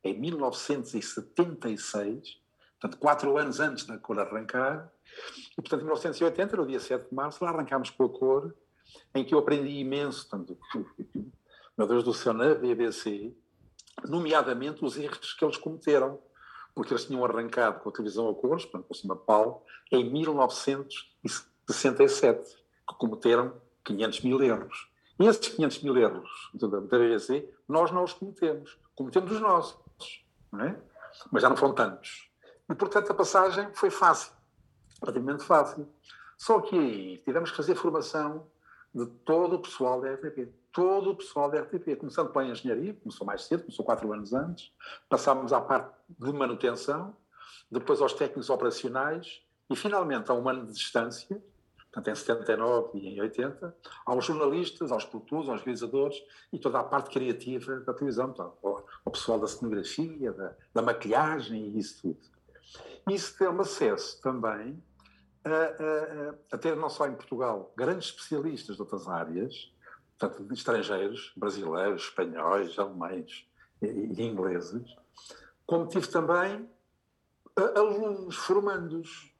em 1976, portanto, quatro anos antes da cor arrancar, e, portanto, em 1980, no dia 7 de março, lá arrancámos com a cor, em que eu aprendi imenso, portanto, meu Deus do céu, na BBC, nomeadamente os erros que eles cometeram, porque eles tinham arrancado com a televisão a cores, portanto, o Cima Paulo, em 1967. que cometeram 500 mil erros. E esses 500 mil erros da BBC, nós não os cometemos. Cometemos os nossos, é? Mas já não foram tantos. E, portanto, a passagem foi fácil, praticamente fácil. Só que aí tivemos que fazer formação de todo o pessoal da RTP. Todo o pessoal da RTP, começando pela engenharia, começou mais cedo, começou quatro anos antes, passámos à parte de manutenção, depois aos técnicos operacionais e, finalmente, a um ano de distância, portanto, em 79 e em 80, aos jornalistas, aos produtores, aos realizadores e toda a parte criativa da televisão, então, ao pessoal da cenografia, da, da maquilhagem e isso tudo. Isso deu-me acesso também a, a, ter, não só em Portugal, grandes especialistas de outras áreas, portanto, estrangeiros, brasileiros, espanhóis, alemães e, e ingleses, como tive também alunos formandos.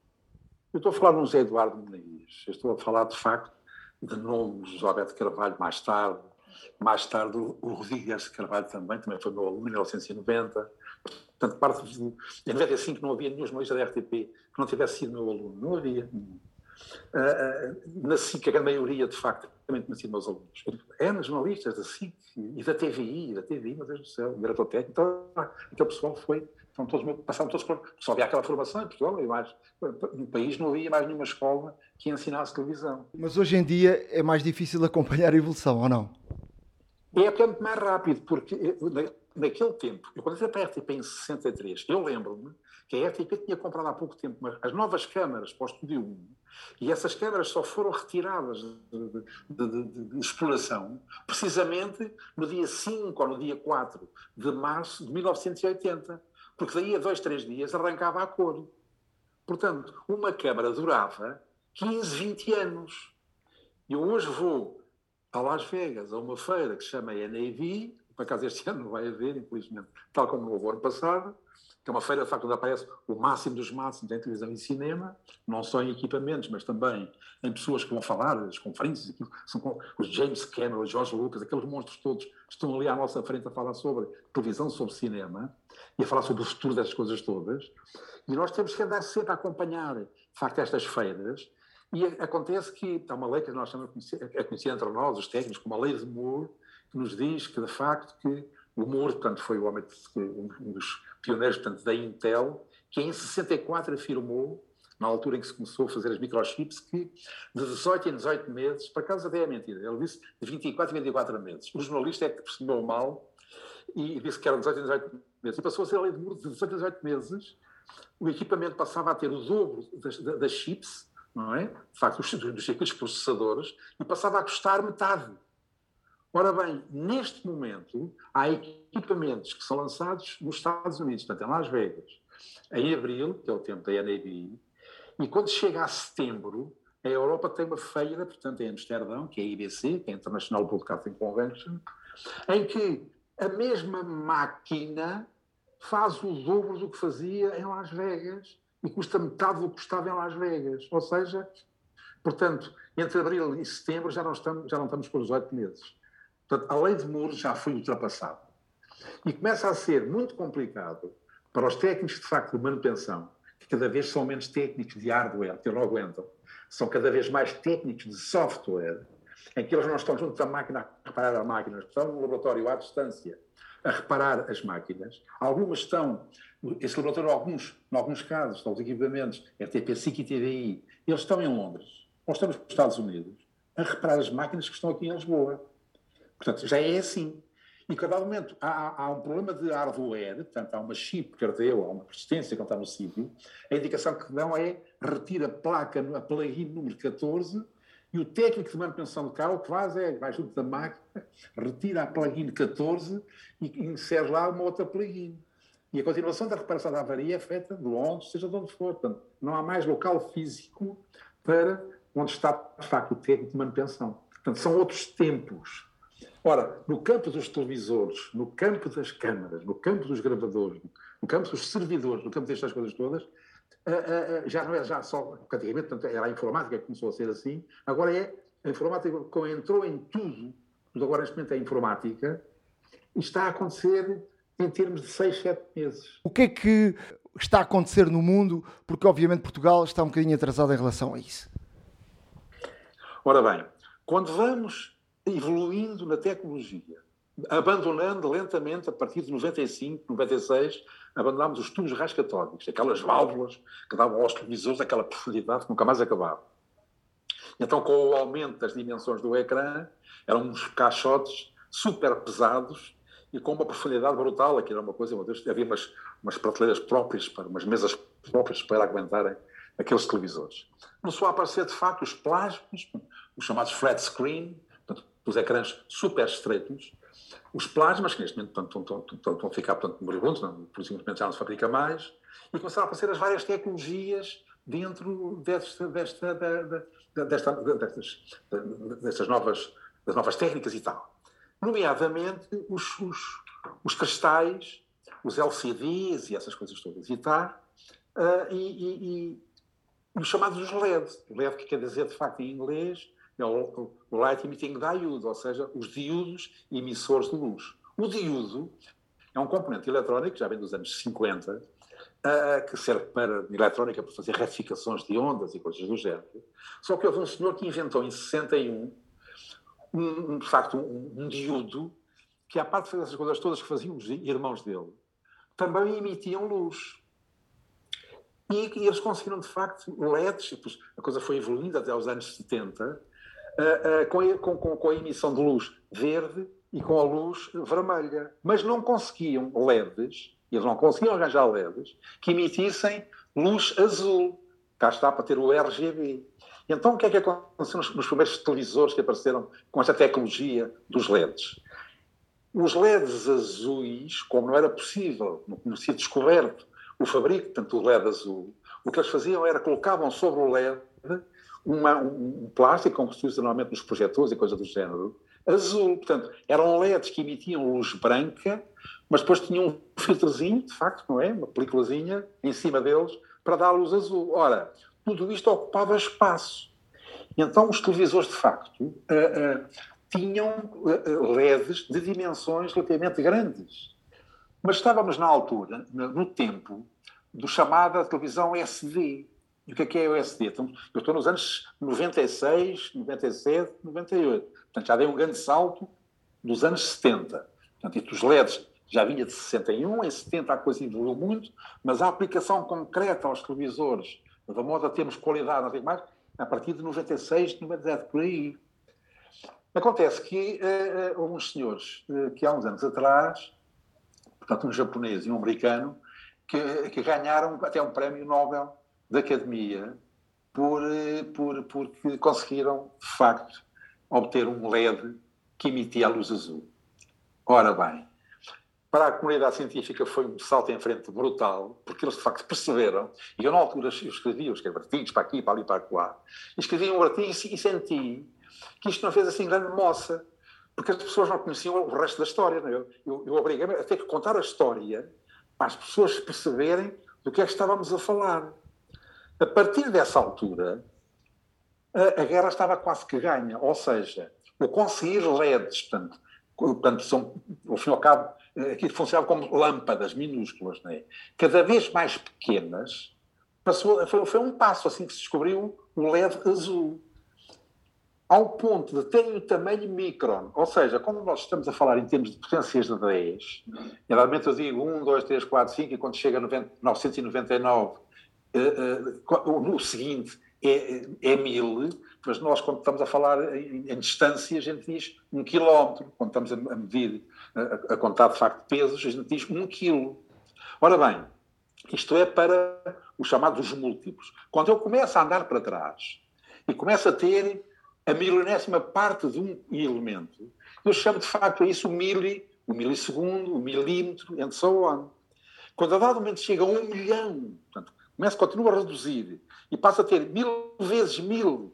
Eu estou a falar de um Zé Eduardo Muniz, estou a falar de facto de nomes, Roberto Carvalho mais tarde, mais tarde o Rodrigues Carvalho também, também foi meu aluno em 1990. Portanto, parte de, em 95 não havia nenhum jornalista da RTP que não tivesse sido meu aluno, não havia. Uh, uh, na SIC, a maioria, de facto, também tinha sido meus alunos. Eram jornalistas da SIC e da TVI, da TVI, meu Deus do céu, diretor técnico. Então, aquele pessoal foi foram todos, passaram todos por. Só havia aquela formação em Portugal, mais, no país não havia mais nenhuma escola que ensinasse televisão. Mas hoje em dia é mais difícil acompanhar a evolução, ou não? É porque é muito mais rápido, porque naquele tempo, eu quando entrei para a RTP em 63, eu lembro-me que a RTP tinha comprado há pouco tempo as novas câmaras para o Estúdio 1 e essas câmaras só foram retiradas de, de, de, de, exploração precisamente no dia 5 ou no dia 4 de março de 1980 porque daí a dois, três dias arrancava a cor. Portanto, uma câmara durava 15, 20 anos. Eu hoje vou a Las Vegas, a uma feira que se chama NAV, por acaso este ano não vai haver, infelizmente, tal como no ano passado, que é uma feira, de facto, onde aparece o máximo dos máximos em televisão e cinema, não só em equipamentos, mas também em pessoas que vão falar, as conferências, aquilo, são os James Cameron, os George Lucas, aqueles monstros todos estão ali à nossa frente a falar sobre televisão, sobre cinema, e a falar sobre o futuro destas coisas todas. E nós temos que andar sempre a acompanhar, de facto, estas feiras. E acontece que há uma lei que nós estamos a conhecer entre nós, os técnicos, como a lei de Moore, que nos diz que, de facto, que o Moore, portanto, foi o homem, um dos pioneiros, portanto, da Intel, que em 64 afirmou, na altura em que se começou a fazer as microchips, que de 18 em 18 meses, por acaso até é mentira, ele disse de 24 em 24 meses. O jornalista é que percebeu mal e disse que eram 18 em 18 meses. E passou a ser a lei de Moore de 18 em 18 meses, o equipamento passava a ter o dobro das, das chips, não é? De facto, dos, dos processadores, e passava a custar metade. Ora bem, neste momento, há equipamentos que são lançados nos Estados Unidos, portanto, em Las Vegas, em abril, que é o tempo da NAB, e quando chega a setembro, a Europa tem uma feira, portanto, em Amsterdão, que é a IBC, que é a International Broadcasting Convention, em que a mesma máquina faz o dobro do que fazia em Las Vegas e custa metade do que custava em Las Vegas. Ou seja, portanto, entre abril e setembro já não estamos, já não estamos com os oito meses. Portanto, a lei de Moore já foi ultrapassada. E começa a ser muito complicado para os técnicos, de facto, de manutenção, que cada vez são menos técnicos de hardware, que não aguentam, são cada vez mais técnicos de software, em que eles não estão junto da máquina a reparar a máquina, estão no laboratório à distância a reparar as máquinas. Algumas estão, esse laboratório, alguns, em alguns casos, estão os equipamentos, RTP, SIC e TVI, eles estão em Londres, ou estamos nos Estados Unidos, a reparar as máquinas que estão aqui em Lisboa. Portanto, já é assim. E cada momento há, há, um problema de hardware, portanto, há uma chip que ardeu, há uma resistência que não está no sítio. A indicação que dão é retira a placa, a plugin número 14, e o técnico de manutenção do carro o que faz é, vai junto da máquina, retira a plugin 14 e insere lá uma outra plugin. E a continuação da reparação da avaria é feita de Londres, seja de onde for. Portanto, não há mais local físico para onde está, de facto, o técnico de manutenção. Portanto, são outros tempos. Ora, no campo dos televisores, no campo das câmaras, no campo dos gravadores, no campo dos servidores, no campo destas coisas todas, já não é já só, antigamente era a informática que começou a ser assim, agora é a informática que entrou em tudo, agora neste momento é a informática, e está a acontecer em termos de 6, 7 meses. O que é que está a acontecer no mundo? Porque obviamente Portugal está um bocadinho atrasado em relação a isso. Ora bem, quando vamos evoluindo na tecnologia, abandonando lentamente, a partir de 95, 96, abandonámos os tubos rascatódicos, aquelas válvulas que davam aos televisores aquela profundidade que nunca mais acabava. Então, com o aumento das dimensões do ecrã, eram uns caixotes super pesados e com uma profundidade brutal. Aquilo era uma coisa, meu Deus, havia umas, umas prateleiras próprias, para, umas mesas próprias para aguentarem aqueles televisores. Começou a aparecer, de facto, os plasmas, os chamados flat screen, os ecrãs super estreitos, os plasmas, que neste momento portanto, estão, estão, estão a ficar portanto, moribundos, não, por simplesmente já não se fabrica mais, e começaram a aparecer as várias tecnologias dentro desta, desta, desta, destas, destas novas, das novas técnicas e tal. Nomeadamente os, os, os cristais, os LCDs e essas coisas todas e tal, uh, e, e, e, os chamados LED. LED que quer dizer, de facto, em inglês, o Light Emitting Diode, ou seja, os diodos emissores de luz. O diodo é um componente eletrónico, já vem dos anos 50, uh, que serve para eletrónica para fazer retificações de ondas e coisas do género. Só que houve um senhor que inventou em 61, um, de facto, um, um diodo que, à parte de fazer essas coisas todas que faziam os irmãos dele, também emitiam luz. E, e eles conseguiram, de facto, LEDs, a coisa foi evoluindo até aos anos 70, uh, uh, com, com, com, a emissão de luz verde e com a luz vermelha. Mas não conseguiam LEDs, eles não conseguiam arranjar LEDs, que emitissem luz azul. Cá está para ter o RGB. Então, o que é que aconteceu nos, nos primeiros televisores que apareceram com esta tecnologia dos LEDs? Os LEDs azuis, como não era possível, não tinha descoberto o fabrico, tanto o LED azul, o que eles faziam era colocavam sobre o LED uma, um plástico, como se usa normalmente nos projetores e coisa do género, azul. Portanto, eram LEDs que emitiam luz branca, mas depois tinham um filtrozinho, de facto, não é? Uma películazinha em cima deles para dar luz azul. Ora, tudo isto ocupava espaço. Então, os televisores, de facto, uh, uh, tinham uh, LEDs de dimensões relativamente grandes. Mas estávamos na altura, no tempo, do chamada televisão SD. E o que é que é o SD? Então, eu estou nos anos 96, 97, 98. Portanto, já dei um grande salto dos anos 70. Portanto, os LEDs já vinha de 61, em 70 a coisa evoluiu muito, mas a aplicação concreta aos televisores, da modo a termos qualidade, não sei mais, a partir de 96, 97, por aí. Acontece que uh, uh, uns senhores uh, que há uns anos atrás, portanto um japonês e um americano, que, que ganharam até um prémio Nobel da Academia por, por, porque conseguiram, de facto, obter um LED que emitia a luz azul. Ora bem, para a comunidade científica foi um salto em frente brutal, porque eles de facto perceberam, e eu na altura eu escrevi, eu escrevi artigos para aqui, para ali, para lá, e escrevi um artigo e senti que isto não fez assim grande moça, porque as pessoas não conheciam o resto da história. Não é? Eu, eu, eu obriguei-me a ter que contar a história para as pessoas perceberem do que é que estávamos a falar. A partir dessa altura, a, a guerra estava quase que ganha, ou seja, o conseguir LEDs, portanto, portanto são, ao fim e ao cabo, aquilo funcionava como lâmpadas minúsculas, é? cada vez mais pequenas, passou, foi, foi, um passo assim que se descobriu um LED azul. Ao ponto de terem o tamanho micron, ou seja, quando nós estamos a falar em termos de potências de 10, geralmente eu digo 1, 2, 3, 4, 5, e quando chega a 90, 999, uh, uh, o seguinte é, é 1000, mas nós, quando estamos a falar em, em distância, a gente diz um quilómetro. Quando estamos a, a medir, a, a, contar de facto pesos, a gente diz um quilo. Ora bem, isto é para os chamados múltiplos. Quando eu começo a andar para trás e começo a ter a milionésima parte de um elemento, eu chamo de facto a isso o mili, o milissegundo, o milímetro, and so on. Quando a dado momento chega a um milhão, portanto, começa, continua a reduzir e passa a ter mil vezes mil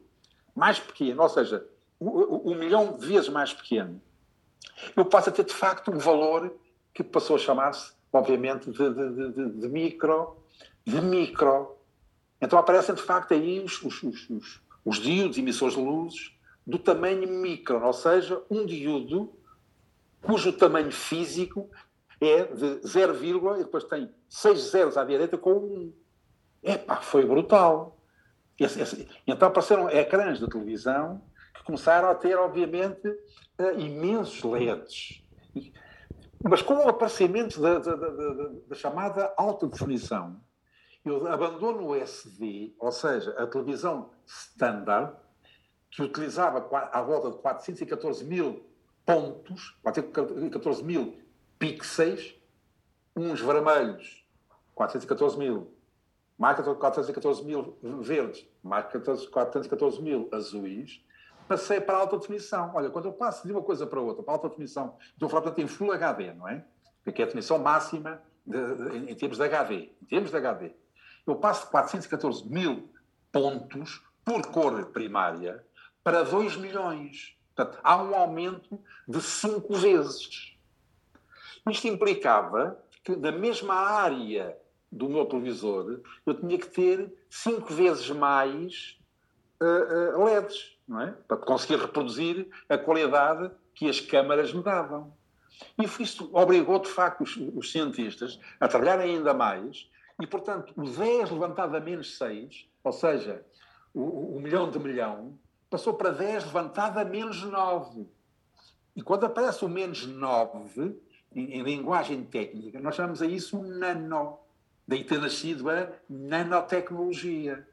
mais pequeno, ou seja, um milhão de vezes mais pequeno, eu passo a ter de facto um valor que passou a chamar-se, obviamente, de, de, de, de, micro, de micro. Então aparecem de facto aí os, os, os, os diodos emissores de luzes do tamanho micro, ou seja, um diodo cujo tamanho físico é de 0, e depois tem 6 zeros à direita com 1. Epá, foi brutal. Esse, esse, então apareceram ecrãs de televisão que começaram a ter, obviamente, uh, imensos LEDs. Mas com o aparecimento da, da, da, da, chamada alta definição, eu abandono o SD, ou seja, a televisão standard, que utilizava à volta de 414 mil pontos, 414 mil pixels, uns vermelhos, 414 mil, mais 414 mil verdes, mais 414 mil azuis, passei para a alta definição. Olha, quando eu passo de uma coisa para outra, para a alta definição, estou a falar, portanto, em Full HD, não é? Que é a definição máxima de, de, em termos de HD. Em termos de HD. Eu passo de 414 mil pontos por cor primária para 2 milhões. Portanto, há um aumento de 5 vezes. Isto implicava que, na mesma área do meu televisor, eu tinha que ter 5 vezes mais uh, uh, LEDs, não é? Para conseguir reproduzir a qualidade que as câmaras me davam. E isso obrigou, de facto, os, os cientistas a trabalhar ainda mais e, portanto, o 10 levantado a menos 6, ou seja, o, o milhão de milhão, passou para 10 levantado a menos 9. E quando aparece o menos 9, em, em linguagem técnica, nós chamamos a isso um nano. Daí ter nascido a nanotecnologia,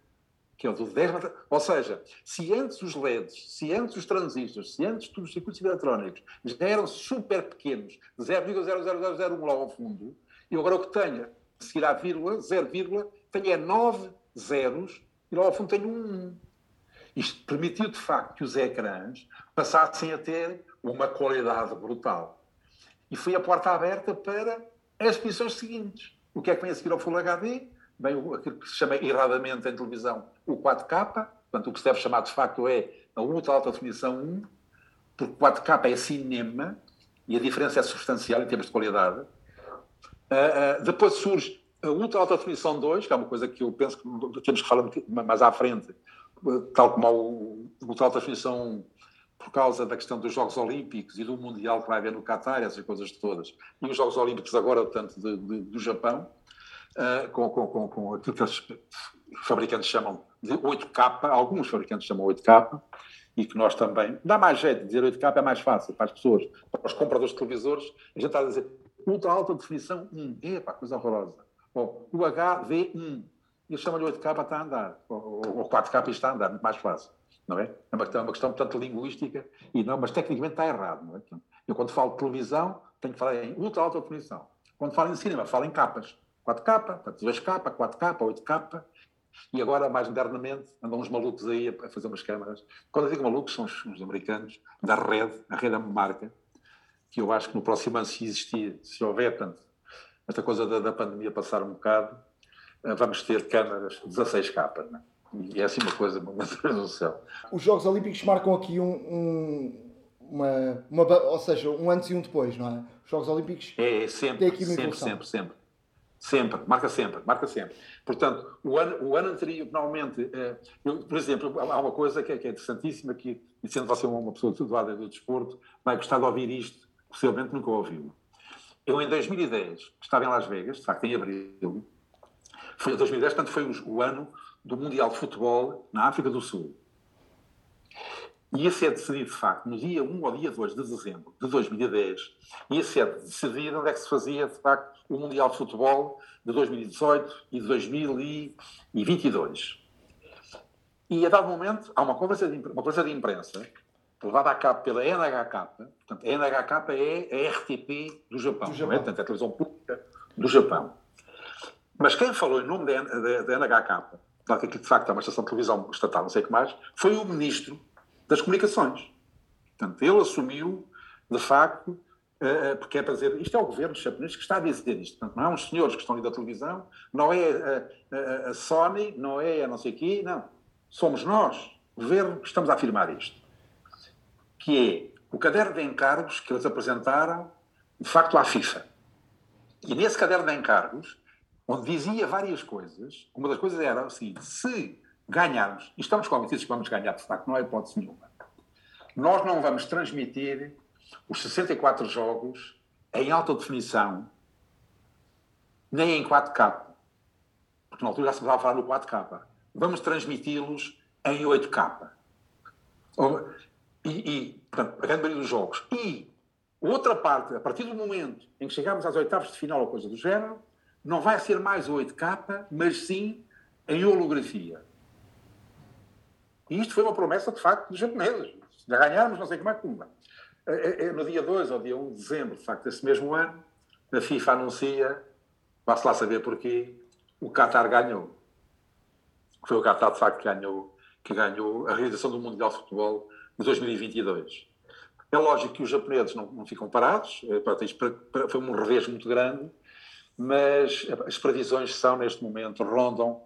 que é o do 10 Ou seja, se antes os LEDs, se antes os transistores, se antes os circuitos eletrónicos já eram super pequenos, 0,0001 lá ao fundo, eu agora o que tenho, se ir à vírgula, 0, tenho é 9 zeros e lá ao fundo tenho um 1. Isto permitiu, de facto, que os ecrãs passassem a ter uma qualidade brutal. E foi a porta aberta para as posições seguintes. O que é que vem a seguir ao Full HD? Vem aquilo que se chama erradamente em televisão o 4K, portanto, o que se deve chamar de facto é a ultra alta definição 1, porque 4K é cinema e a diferença é substancial em termos de qualidade. Uh, uh, depois surge a ultra alta definição 2, que é uma coisa que eu penso que temos que falar mais à frente, tal como o ultra alta definição 1, por causa da questão dos Jogos Olímpicos e do Mundial que vai haver no Qatar, essas coisas todas, e os Jogos Olímpicos agora, tanto de, de, do Japão, uh, com, com, com, com aquilo que os fabricantes chamam de 8K, alguns fabricantes chamam 8K, e que nós também, dá mais jeito, dizer 8K é mais fácil para as pessoas, para os compradores de televisores, a gente está a dizer ultra alta definição 1, epa, coisa horrorosa, ou o HV1, e chamam-lhe 8K está a andar, ou, ou 4K está a andar, muito mais fácil não é? É uma questão, é uma questão portanto, linguística, e não, mas tecnicamente está errado, não é? Eu, quando falo de televisão, tenho que falar em ultra alta definição. Quando falo em cinema, falo em capas. 4K, 2K, 4K, 8K. E agora, mais modernamente, andam uns malucos aí a fazer umas câmaras. Quando eu digo malucos, são os, os americanos, da rede, a rede é uma marca, que eu acho que no próximo ano, se existir, se houver, tanto, esta coisa da, da pandemia passar um bocado, eh, vamos ter câmaras 16K, não é? E é assim uma coisa, meu Deus do céu. Os Jogos Olímpicos marcam aqui um, um uma, uma, ou seja, um antes e um depois, não é? Os Jogos Olímpicos é, é sempre, aqui uma sempre, sempre, sempre, sempre, marca sempre, marca sempre. Portanto, o ano, o ano anterior, finalmente, é, eu, por exemplo, há uma coisa que é, que é interessantíssima, que, e sendo você uma pessoa situada do desporto, vai gostar de ouvir isto, possivelmente nunca ouviu. Eu, em 2010, estava em Las Vegas, de facto, em abril, foi 2010, portanto, foi o ano do Mundial de Futebol na África do Sul. Ia ser decidido, de facto, no dia 1 ou dia 2 de dezembro de 2010, ia ser decidido onde é que se fazia, de facto, o Mundial de Futebol de 2018 e de 2022. E, a dado momento, há uma conversa de, uma conversa de imprensa levada a cabo pela NHK, portanto, a NHK é a RTP do Japão, do Japão. É? portanto, é a televisão pública do Japão. Mas quem falou em nome da, da, da NHK claro que de facto é uma estação de televisão estatal, não sei o que mais, foi o ministro das comunicações. Portanto, ele assumiu, de facto, uh, porque é para dizer, isto é o governo japonês que está a dizer isto. Portanto, não é uns senhores que estão ali da televisão, não é a, a, a Sony, não é a não sei quê, não. Somos nós, governo, que estamos a afirmar isto. Que é o caderno de encargos que eles apresentaram, de facto, à FIFA. E nesse caderno de encargos, onde dizia várias coisas. Uma das coisas era seguinte: se ganharmos, e estamos convencidos que vamos ganhar, de facto, não há hipótese nenhuma, nós não vamos transmitir os 64 jogos em alta definição, nem em 4K. Porque na altura já se estava a falar no 4K. Vamos transmiti-los em 8K. portanto, a grande maioria dos jogos. E outra parte, a partir do momento em que chegamos às oitavas de final ou coisa do género, não vai ser mais o 8K, mas sim em holografia. E isto foi uma promessa, de facto, dos japoneses. Se ganharmos, não sei como é que cumba. É, é, no dia 2 ou dia 1 de dezembro, de facto, desse mesmo ano, a FIFA anuncia, vá-se lá saber porquê, o Qatar ganhou. Foi o Qatar, de facto, que ganhou, que ganhou a realização do Mundial de Futebol de 2022. É lógico que os japoneses não, não ficam parados, é, foi um revés muito grande, mas as previsões são, neste momento, rondam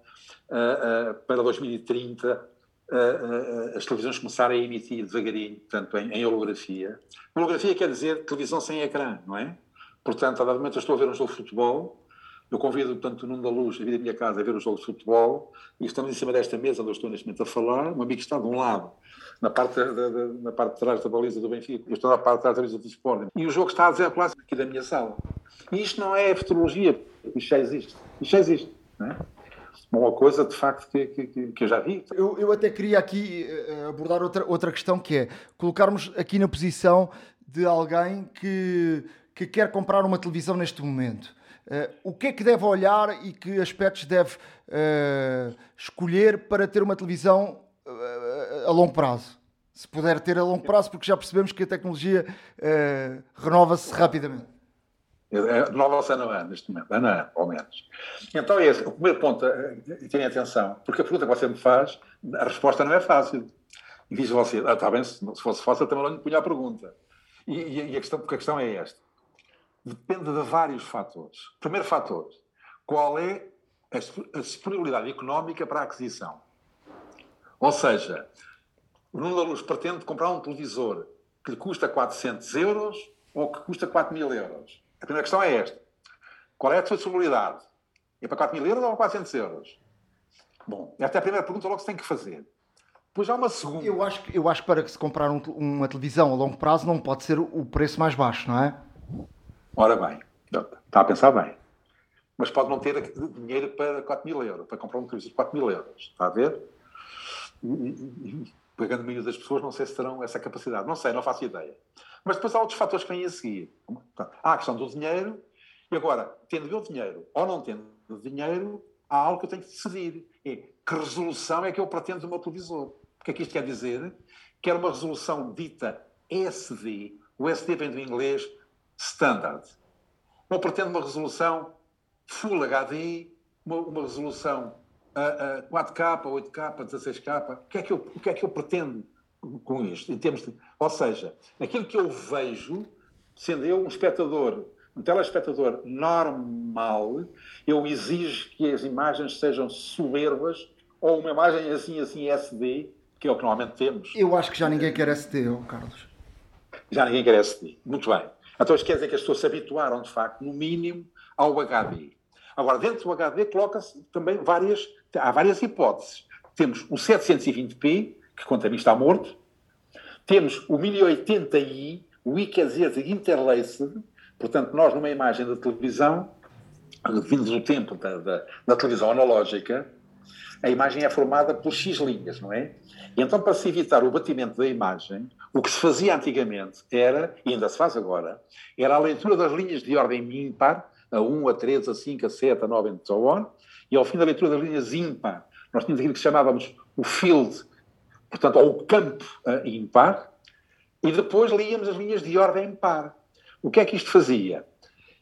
uh, uh, para 2030 uh, as televisões começarem a emitir devagarinho, portanto, em, em holografia. Holografia quer dizer televisão sem ecrã, não é? Portanto, a dado momento eu estou a ver um jogo de futebol, eu convido, portanto, o Nuno da Luz a minha casa a ver o jogo de futebol e estamos em cima desta mesa onde eu estou neste momento a falar. Um amigo está de um lado, na parte, de, de, na parte de trás da baliza do Benfica, eu estou na parte de trás da baliza do Sporting. E o jogo está a desenrolar aqui da minha sala. E isto não é futurologia, isto já existe. Isto já existe. Não é? uma coisa de facto que, que, que eu já vi. Eu, eu até queria aqui eh, abordar outra, outra questão que é colocarmos aqui na posição de alguém que, que quer comprar uma televisão neste momento. Uh, o que é que deve olhar e que aspectos deve uh, escolher para ter uma televisão uh, a longo prazo? Se puder ter a longo prazo, porque já percebemos que a tecnologia renova-se rapidamente. Renova-se ano a ano, neste momento, ano a ano, ao menos. Então, esse, o primeiro ponto, e tenha atenção, porque a pergunta que você me faz, a resposta não é fácil. E diz você, ah, está bem, se, fosse fácil, também não lhe punha a pergunta. E, e, a questão, porque a questão é esta depende de vários fatores. Primeiro fator, qual é a disponibilidade económica para a aquisição? Ou seja, o Nuno Luz pretende comprar um televisor que lhe custa 400 euros ou que custa 4 mil euros? A primeira questão é esta. Qual é a sua disponibilidade? É para 4 mil euros ou 400 euros? Bom, esta é a primeira pergunta logo que se tem que fazer. Depois há uma segunda. Eu acho, eu acho que para que se comprar um, uma televisão a longo prazo não pode ser o preço mais baixo, não é? Ora bem, está a pensar bem. Mas pode não ter dinheiro para 4 mil euros, para comprar um televisor de 4 mil euros. Está a ver? E, e, e a maioria das pessoas não sei se terão essa capacidade. Não sei, não faço ideia. Mas depois há outros fatores que vêm a seguir. Há a questão do dinheiro, e agora, tendo eu dinheiro ou não tendo dinheiro, há algo que eu tenho que decidir. É que resolução é que eu pretendo do meu televisor. O que é que isto quer dizer? Quero uma resolução dita SD. O SD vem do inglês standard. Não pretendo uma resolução Full HD, uma, uma resolução uh, uh, 4K, 8K, 16K. O que, é que eu, o que é que eu pretendo com isto? Em termos de, ou seja, aquilo que eu vejo, sendo eu um espectador, um telespectador normal, eu exijo que as imagens sejam soberbas ou uma imagem assim, assim, SD, que é o que normalmente temos. Eu acho que já ninguém quer SD, oh, Carlos. Já ninguém quer SD. Muito bem. Então isto quer dizer que as pessoas se habituaram, de facto, no mínimo, ao HD. Agora, dentro do HD coloca-se também várias, há várias hipóteses. Temos o 720p, que quanto a mim está morto. Temos o 1080i, o I interlaced, portanto, nós numa imagem da televisão, vindo do tempo da, da, da televisão analógica, a imagem é formada por X linhas, não é? E então, para se evitar o batimento da imagem, o que se fazia antigamente era, e ainda se faz agora, era a leitura das linhas de ordem ímpar, a 1, a 3, a 5, a 7, a 9, and so on, e ao fim da leitura das linhas ímpar, nós tínhamos aquilo que chamávamos o field, portanto, ou campo uh, ímpar, e depois líamos as linhas de ordem par. O que é que isto fazia?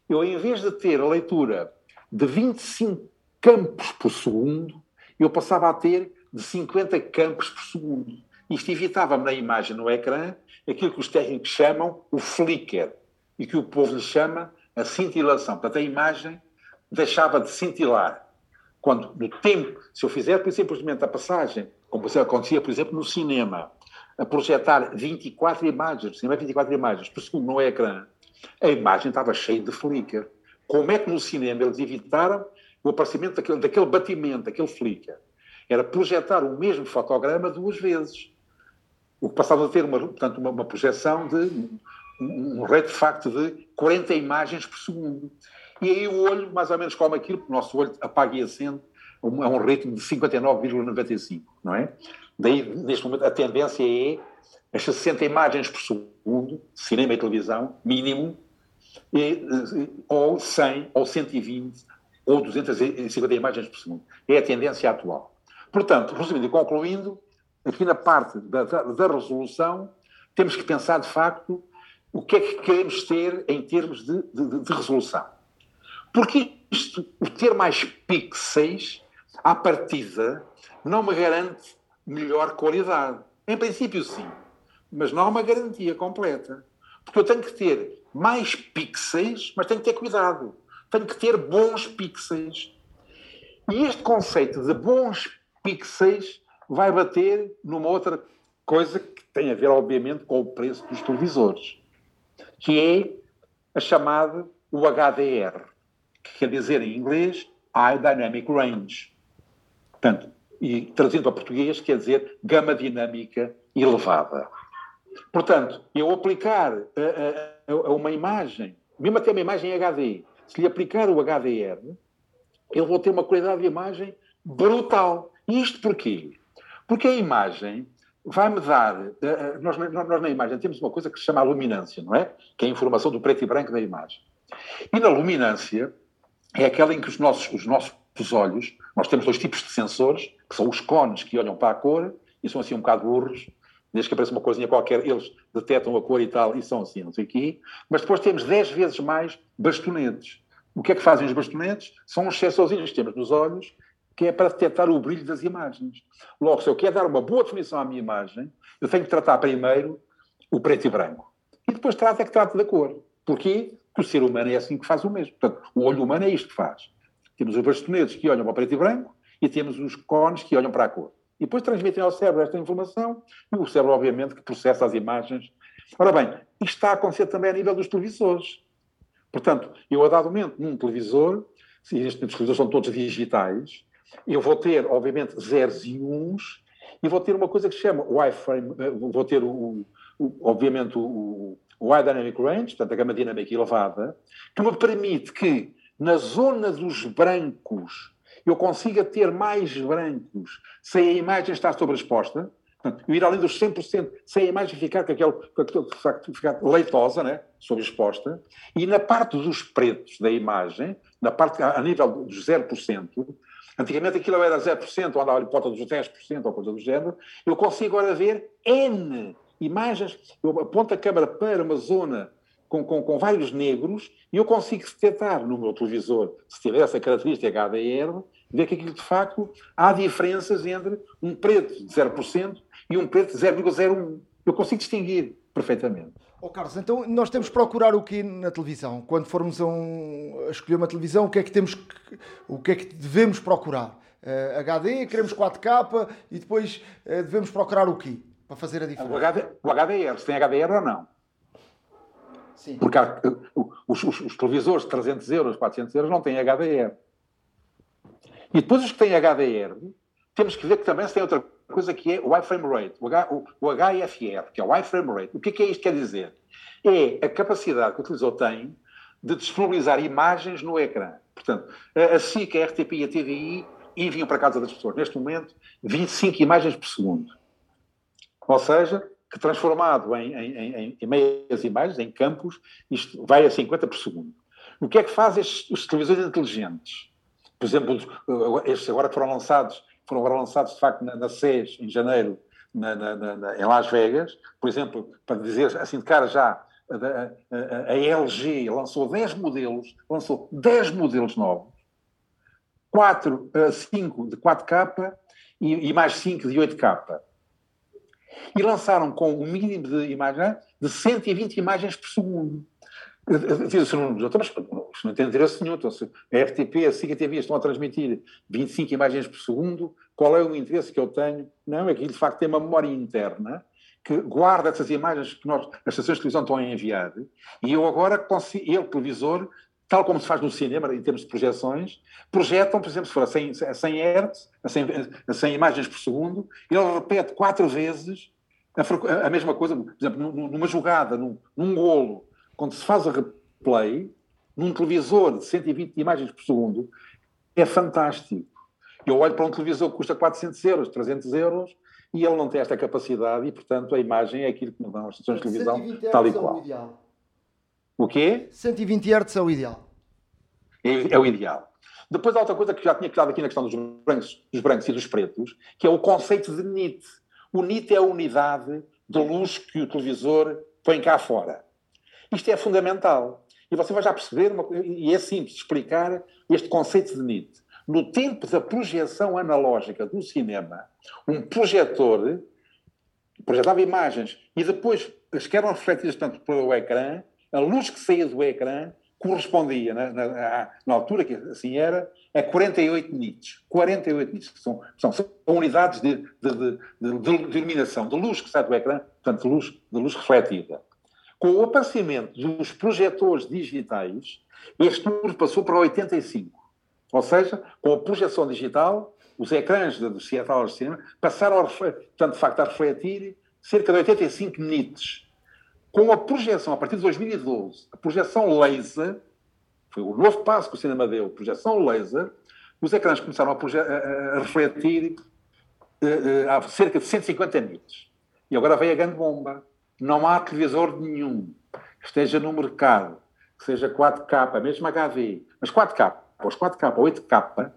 Eu, em vez de ter a leitura de 25 campos por segundo, eu passava a ter de 50 campos por segundo. Isto evitava-me na imagem no ecrã aquilo que os técnicos chamam o flicker e que o povo lhe chama a cintilação. Portanto, a imagem deixava de cintilar. Quando, no tempo, se eu fizer, por simplesmente a passagem, como acontecia, por exemplo, no cinema, a projetar 24 imagens, cinema 24 imagens por segundo no ecrã, a imagem estava cheia de flicker. Como é que no cinema eles evitaram o aparecimento daquele, daquele batimento, daquele flicker? Era projetar o mesmo fotograma duas vezes. O que passava a ter uma, portanto, uma, uma projeção de um, um rate de facto de 40 imagens por segundo. E aí o olho, mais ou menos como aquilo, porque o nosso olho apaga e acende a um ritmo de 59,95, não é? Daí, neste momento, a tendência é as 60 imagens por segundo, cinema e televisão, mínimo, e, ou 100, ou 120, ou 250 imagens por segundo. É a tendência atual. Portanto, resumindo e concluindo, aqui na parte da, da, da, resolução, temos que pensar, de facto, o que é que queremos ter em termos de, de, de resolução. Porque isto, o ter mais pixels, à partida, não me garante melhor qualidade. Em princípio, sim. Mas não há uma garantia completa. Porque eu tenho que ter mais pixels, mas tenho que ter cuidado. Tenho que ter bons pixels. E este conceito de bons pixels vai bater numa outra coisa que tem a ver, obviamente, com o preço dos televisores, que é a chamada o HDR, que quer dizer em inglês High Dynamic Range. Portanto, e traduzindo para português, quer dizer gama dinâmica elevada. Portanto, eu aplicar a, a, a, uma imagem, mesmo até uma imagem HD, se lhe aplicar o HDR, eu vou ter uma qualidade de imagem brutal. E isto porquê? Porque a imagem vai-me dar. Nós, nós, na imagem temos uma coisa que se chama a luminância, não é? Que é a informação do preto e branco da imagem. E na luminância é aquela em que os nossos, os nossos olhos, nós temos dois tipos de sensores, que são os cones que olham para a cor e são assim um bocado burros, desde que apareça uma coisinha qualquer, eles detectam a cor e tal, e são assim, não sei. Mas depois temos 10 vezes mais bastonetes. O que é que fazem os bastonetes? São uns sensorzinhos que temos nos olhos, que é para detectar o brilho das imagens. Logo, se eu quero dar uma boa definição à minha imagem, eu tenho que tratar primeiro o preto e branco. E depois trato é que trato da cor. Porquê? Porque o ser humano é assim que faz o mesmo. Portanto, o olho humano é isto que faz. Temos os bastonetes que olham para o preto e branco e temos os cones que olham para a cor. E depois transmitem ao cérebro esta informação e o cérebro, obviamente, que processa as imagens. Ora bem, isto está a acontecer também a nível dos televisores. Portanto, eu a dado momento, num televisor, se estes televisores são todos digitais, eu vou ter, obviamente, zeros e uns, e vou ter uma coisa que se chama wireframe, eh, vou ter, o, o obviamente, o, o High Dynamic Range, portanto, a gama dinâmica elevada, que me permite que, na zona dos brancos, eu consiga ter mais brancos sem a imagem estar sobreexposta, eu ir além dos 100%, sem a imagem ficar com aquele, com aquele ficar leitosa, né, sobreexposta, e na parte dos pretos da imagem, na parte a, nível dos 0%, antigamente aquilo era 0%, ou andava ali por volta dos 10%, ou coisa do género, eu consigo agora ver N imagens, eu aponto a câmera para uma zona com, com, com, vários negros e eu consigo detectar no meu televisor, se tiver essa característica HDR, ver que aquilo de facto há diferenças entre um preto de 0% e um preto de 0,01. Eu consigo distinguir perfeitamente. Oh, Carlos, então nós temos que procurar o que na televisão? Quando formos a, um, a, escolher uma televisão, o que é que temos que, o que é que devemos procurar? Uh, HD, queremos 4K e depois uh, devemos procurar o quê? Para fazer a diferença. O, HD, o HDR, se tem HDR ou não. Sim. Porque há, os, os, os, televisores de 300 euros, 400 euros não têm HDR. E depois os que têm HDR, temos que ver que também se tem outra coisa que é o iframe rate, o, H, o, o HIFR, que é o iframe rate. O que é que é isto quer dizer? É a capacidade que o utilizador tem de disponibilizar imagens no ecrã. Portanto, a SIC, a RTP e a TVI enviam para casa das pessoas, neste momento, 25 imagens por segundo. Ou seja, que transformado em, em, em, em meias imagens, em campos, isto vai a 50 por segundo. O que é que fazem os televisores inteligentes? Por exemplo, estes agora foram lançados, foram agora lançados de facto na, na CES, em janeiro, na, na, na, em Las Vegas, por exemplo, para dizer assim de cara já, a, a, a, LG lançou 10 modelos, lançou 10 modelos novos, 4, 5 de 4K e, e mais 5 de 8K. E lançaram com um mínimo de imagem de 120 imagens por segundo. Diz-se no mas não tem interesse nenhum. Então, se a RTP, a SIGA TV estão a transmitir 25 imagens por segundo, qual é o interesse que eu tenho? Não, é que de facto tem uma memória interna que guarda essas imagens que nós, as estações de televisão estão a enviar, e eu agora eu, televisor, tal como se faz no cinema, em termos de projeções, projetam, por exemplo, se for a 100, a 100 Hz, a 100, a 100 imagens por segundo, ele repete quatro vezes a, a mesma coisa, por exemplo, numa jogada, num, num golo, quando se faz a replay, num televisor de 120 imagens por segundo, é fantástico. Eu olho para um televisor que custa 400 euros, 300 euros, e ele não tem esta capacidade e, portanto, a imagem é aquilo que nos dão as estações de televisão, tal e qual. O, o quê? 120 Hz é o ideal. É, é, o ideal. Depois há outra coisa que já tinha quedado aqui na questão dos brancos, dos brancos e dos pretos, que é o conceito de nit. O nit é a unidade de luz que o televisor põe cá fora. Isto é fundamental. E você vai já perceber, uma, e é simples explicar este conceito de nit. No tempo da projeção analógica do cinema, um projetor projetava imagens e depois as que eram refletidas tanto pelo ecrã, a luz que saía do ecrã correspondia, na, na, na, altura que assim era, a 48 nits. 48 nits, que são, são, são unidades de, de, de, de, iluminação, de luz que sai do ecrã, portanto, luz, de luz refletida. Com o aparecimento dos projetores digitais, este número passou para 85. Ou seja, com a projeção digital, os ecrãs dos salas de cinema passaram, a, portanto, de facto, a refletir cerca de 85 nits. Com a projeção, a partir de 2012, a projeção laser, foi o novo passo que o cinema deu, projeção laser, os ecrãs começaram a, a, a refletir uh, uh, a cerca de 150 nits. E agora vem a grande bomba. Não há televisor nenhum que esteja no mercado, que seja 4K, mesmo HD, mas 4K, os 4K, 8K,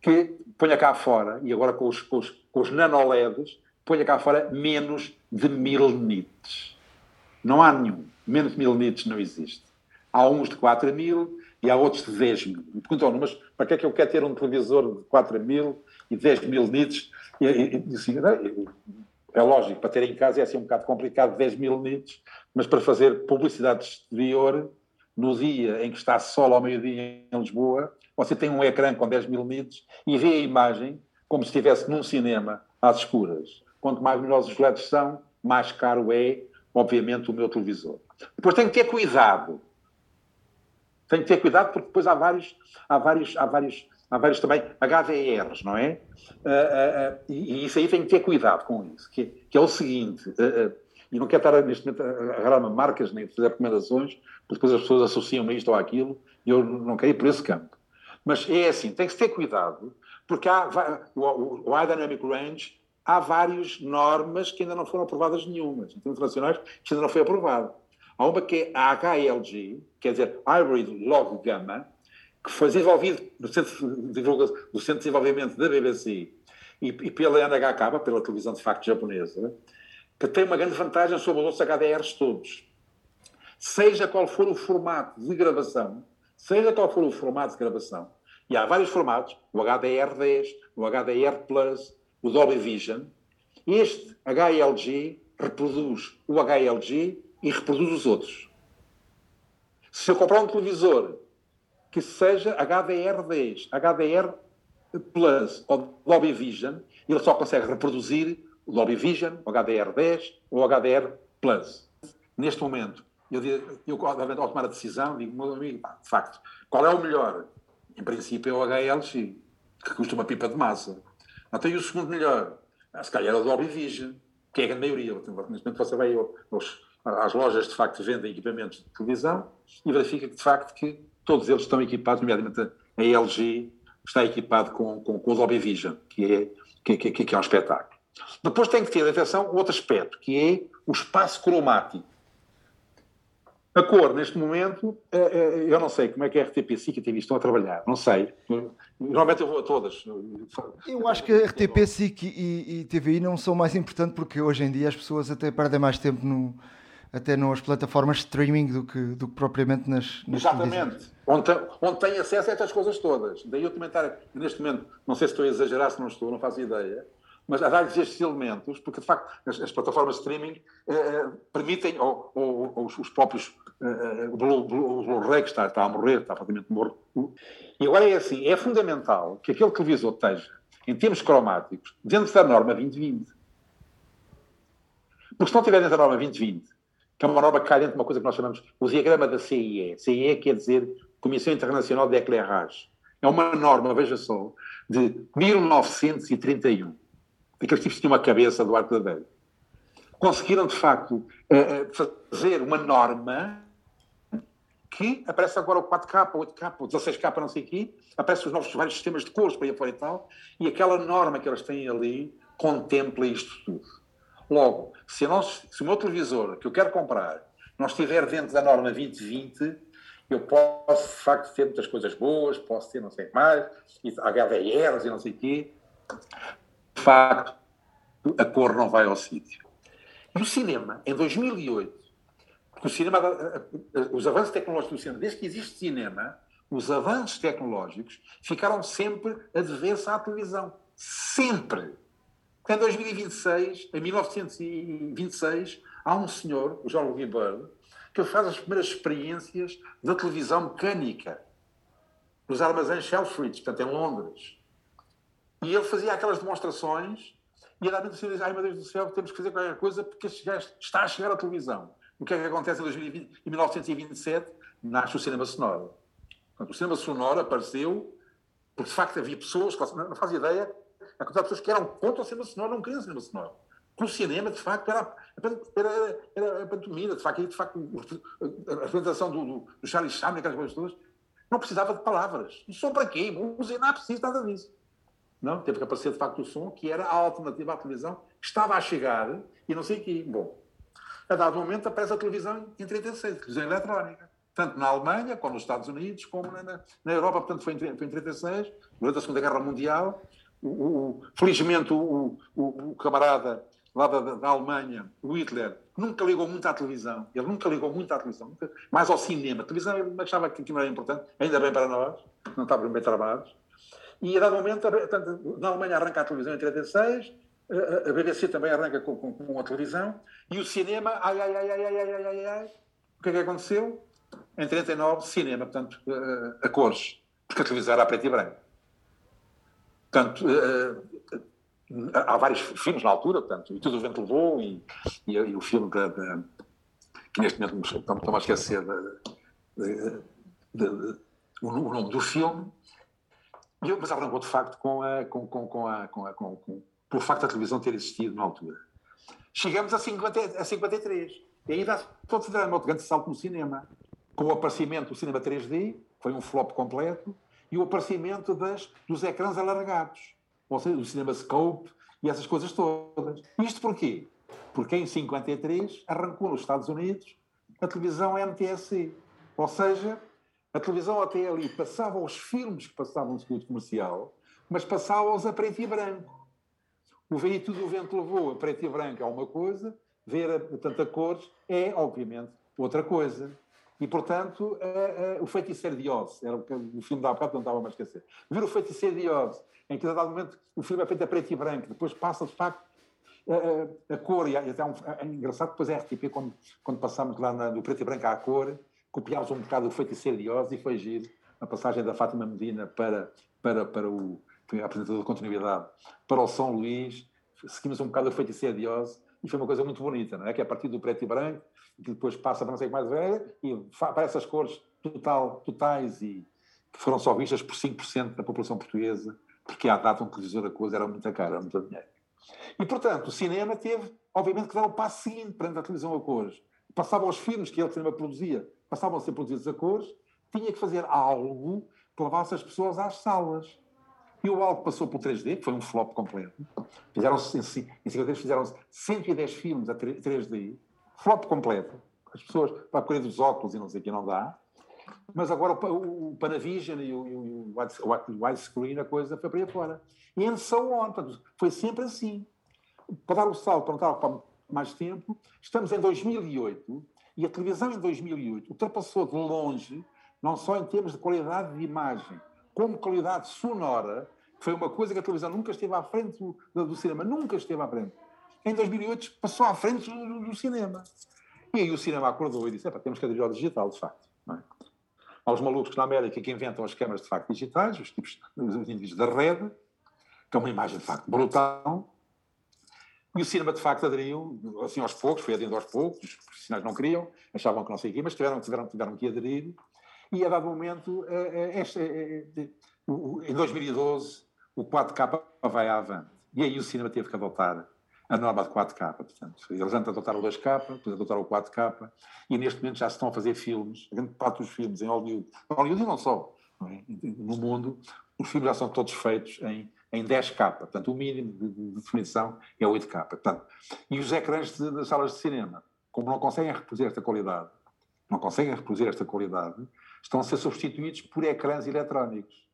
que ponha cá fora, e agora com os, com os, com os nanoleds, ponha cá fora menos de mil nits. Não há nenhum. Menos de mil nits não existe. Há uns de 4 mil e há outros de 10 mil. Me perguntam, mas para que é que eu quero ter um televisor de 4 mil e 10 mil nits? E, e, e, assim, é lógico, para ter em casa é assim um bocado complicado 10 mil nits, mas para fazer publicidade exterior no dia em que está sol ao meio-dia em Lisboa, você tem um ecrã com 10 mil nits e vê a imagem como se estivesse num cinema às escuras. Quanto mais melhores os LEDs são, mais caro é, obviamente, o meu televisor. Depois tem que ter cuidado. Tem que ter cuidado porque depois há vários, há vários, há vários, há vários também HDRs, não é? Uh, uh, uh, e, isso aí tem que ter cuidado com isso, que, que é o seguinte, e não quero estar neste momento a agarrar-me marcas nem fazer recomendações, porque depois as pessoas associam-me isto ou àquilo, e eu não quero ir por esse campo. Mas é assim, tem que ter cuidado, porque há, o, o High Dynamic Range, há várias normas que ainda não foram aprovadas nenhumas, internacionais, que ainda não foi aprovado. Há uma que é a HLG, quer dizer, Hybrid Log Gamma, que foi desenvolvido no Centro de, do Centro de Desenvolvimento da BBC e, e pela NHK, pela televisão de facto japonesa, que tem uma grande vantagem sobre os outros HDRs todos. Seja qual for o formato de gravação, seja qual for o formato de gravação, e há vários formatos, o HDR10, o HDR Plus, o Dolby Vision, este HLG reproduz o HLG e reproduz os outros. Se eu comprar um televisor que seja HDR10, HDR Plus ou Dolby Vision, ele só consegue reproduzir o Dolby Vision, o HDR10 ou o HDR Plus. Neste momento, eu, eu ao tomar a decisão, digo, meu amigo, de facto, qual é o melhor? Em princípio é o HLX, que custa uma pipa de massa. Até e o segundo melhor? Ah, se calhar é o Dolby Vision, que é a grande maioria. Neste momento você vai aos, às lojas de facto vendem equipamentos de televisão e verifica que de facto que todos eles estão equipados, nomeadamente a LG está equipado com, com, com o Dolby Vision, que é, que, que, que é um espetáculo. Depois tem que ter atenção outro aspecto, que é o espaço cromático. A cor, neste momento, é, é, eu não sei como é que a RTP SIC e a TV estão a trabalhar, não sei. Normalmente eu vou a todas. Eu acho que a RTP SIC e, e TVI não são mais importantes porque hoje em dia as pessoas até perdem mais tempo no, até nas plataformas de streaming do que, do que propriamente nas, nas Exatamente. Onde onde tem acesso a estas coisas todas. Daí eu comentar, neste momento, não sei se estou a exagerar, se não estou, não faço ideia, mas a dar-lhes estes elementos, porque de facto as, as plataformas de streaming eh, eh permitem, ou, ou, ou, os próprios, eh, eh o Blu-ray que está, está, a morrer, está praticamente morto. E agora é assim, é fundamental que aquele televisor esteja, em termos cromáticos, dentro da norma 2020. Porque se não estiver dentro da norma 2020, que é uma norma que cai dentro de uma coisa que nós chamamos o diagrama da CIE. CIE quer dizer Comissão Internacional de Eclairage. É uma norma, veja só, de 1931 aqueles tipos tinham uma cabeça do arco da. Conseguiram, de facto, eh, eh, fazer uma norma que aparece agora o 4K, 8K, o 16K, não sei o quê, aparecem os novos vários sistemas de cores para ir fora e tal, e aquela norma que eles têm ali contempla isto tudo. Logo, se, nós, se o meu televisor que eu quero comprar não estiver dentro da norma 2020, eu posso, de facto, ter muitas coisas boas, posso ter não sei mais, HDRs e não sei o quê. Facto, a cor não vai ao sítio. E o cinema, em 2008, o cinema, os avanços tecnológicos do cinema, desde que existe cinema, os avanços tecnológicos ficaram sempre a dever-se à televisão. Sempre. Em 2026, em 1926, há um senhor, o John Louis Bird, que faz as primeiras experiências da televisão mecânica nos armazéns Selfridge, portanto, em Londres. E ele fazia aquelas demonstrações e a o senhor diz, ai meu Deus do céu, temos que fazer qualquer coisa porque está a chegar a televisão. O que é que acontece em, 2020, em 1927? Nasce o cinema sonoro. Portanto, o cinema sonoro apareceu porque, de facto, havia pessoas, não faz ideia, a quantidade de pessoas que eram contra o cinema sonoro, não queriam cinema sonoro. Porque o cinema, de facto, era, era, era a pantomima, de facto, de facto a representação do, do, do Charlie Chaplin, aquelas coisas todas, não precisava de palavras. E só para quê? Música não é preciso nada disso. Não, teve aparecer, de facto, o som, que era a alternativa à televisão, estava a chegar e não sei o. Bom, a dado momento aparece a televisão em 36, televisão eletrónica. Tanto na Alemanha, como nos Estados Unidos, como na, na Europa, portanto, foi em, foi em 36, durante a Segunda Guerra Mundial. O, o, felizmente, o, o, camarada lá da, da, Alemanha, o Hitler, nunca ligou muito à televisão. Ele nunca ligou muito à televisão, nunca, mais ao cinema. A televisão ele achava que aquilo era importante, ainda bem para nós, não estávamos bem travados. E a dado momento, portanto, na Alemanha arranca a televisão em 36, a BBC também arranca com, com, com, a televisão, e o cinema, ai, ai, ai, ai, ai, ai, ai, ai, o que é que aconteceu? Em 39, cinema, portanto, a cores, porque a televisão era a preto e branco. Portanto, há vários filmes na altura, portanto, e tudo o vento levou, e, e, e o filme da, da, que neste momento estou-me a esquecer o, nome do filme, e mas arrancou de facto com a, com, com, com a, com a, com, com, pelo facto da televisão ter existido na altura. Chegamos a, 50, a 53, e aí dá todo outro grande salto no cinema, com o aparecimento do cinema 3D, foi um flop completo, e o aparecimento das, dos ecrãs alargados ou seja, o cinema scope e essas coisas todas. Isto porquê? Porque em 53 arrancou nos Estados Unidos a televisão NTSC. Ou seja, a televisão até ali passava os filmes que passavam no circuito comercial, mas passava-os a preto e branco. O Veio Tudo o Vento Levou a preto e branco é uma coisa, ver a, tanta cores é, obviamente, outra coisa. E, portanto, a, a, o Feiticeiro de Oz, era o, o filme da bocado, não estava a esquecer. Ver o Feiticeiro de Oz em que, a dado momento, o filme é feito a preto e branco, depois passa, de facto, a, a, a cor, e até um, é engraçado, depois a RTP, quando, quando passámos lá na, do preto e branco à cor, copiámos um bocado o feiticeiro de Oz e foi giro a passagem da Fátima Medina para, para, para o apresentador de continuidade, para o São Luís, seguimos um bocado o feiticeiro de Oz e foi uma coisa muito bonita, não é? Que é a partir do preto e branco, que depois passa para não sei o que mais velha e aparece as cores total, totais e que foram só vistas por 5% da população portuguesa porque à data um televisor a coisa era muito cara, era muito dinheiro. E, portanto, o cinema teve, obviamente, que dar o passo seguinte perante a televisão a cores. Passavam os filmes que ele, cinema, produzia, passavam a ser produzidos a cores, tinha que fazer algo que levasse as pessoas às salas. E o algo passou pelo 3D, que foi um flop completo. Fizeram-se, em 53 fizeram-se 110 filmes a 3D, flop completo. As pessoas, para correr dos óculos e não sei o que, não dá. Mas agora o, o Panavision e o, o, o widescreen, a coisa foi para aí fora. E em so on, foi sempre assim. Para dar o salto, para não estar mais tempo, estamos em 2008 e a televisão em 2008 ultrapassou de longe, não só em termos de qualidade de imagem, como qualidade sonora, que foi uma coisa que a televisão nunca esteve à frente do, do cinema, nunca esteve à frente. Em 2008 passou à frente do, do cinema. E aí o cinema acordou e disse: temos que ter digital, de facto. É? aos malucos na América que inventam as câmaras de facto digitais, os tipos os indivíduos da rede, que é uma imagem de facto brutal. E o cinema de facto aderiu, assim aos poucos, foi aderindo aos poucos, os profissionais não queriam, achavam que não sei o quê, mas tiveram, tiveram, tiveram que aderir. E a dado momento, eh, eh, este, eh, em 2012, o 4K vai à avante. E aí o cinema teve que adotar a norma de 4K. Portanto, eles antes adotaram o 2K, depois adotaram o 4K, e neste momento já se estão a fazer filmes, a grande parte dos filmes em Hollywood, Hollywood e não só, não é? no mundo, os filmes já são todos feitos em, em 10K, portanto, o mínimo de, de definição é 8K. Portanto, e os ecrãs de, das salas de cinema, como não conseguem reproduzir esta qualidade, não conseguem reproduzir esta qualidade, estão a ser substituídos por ecrãs eletrónicos.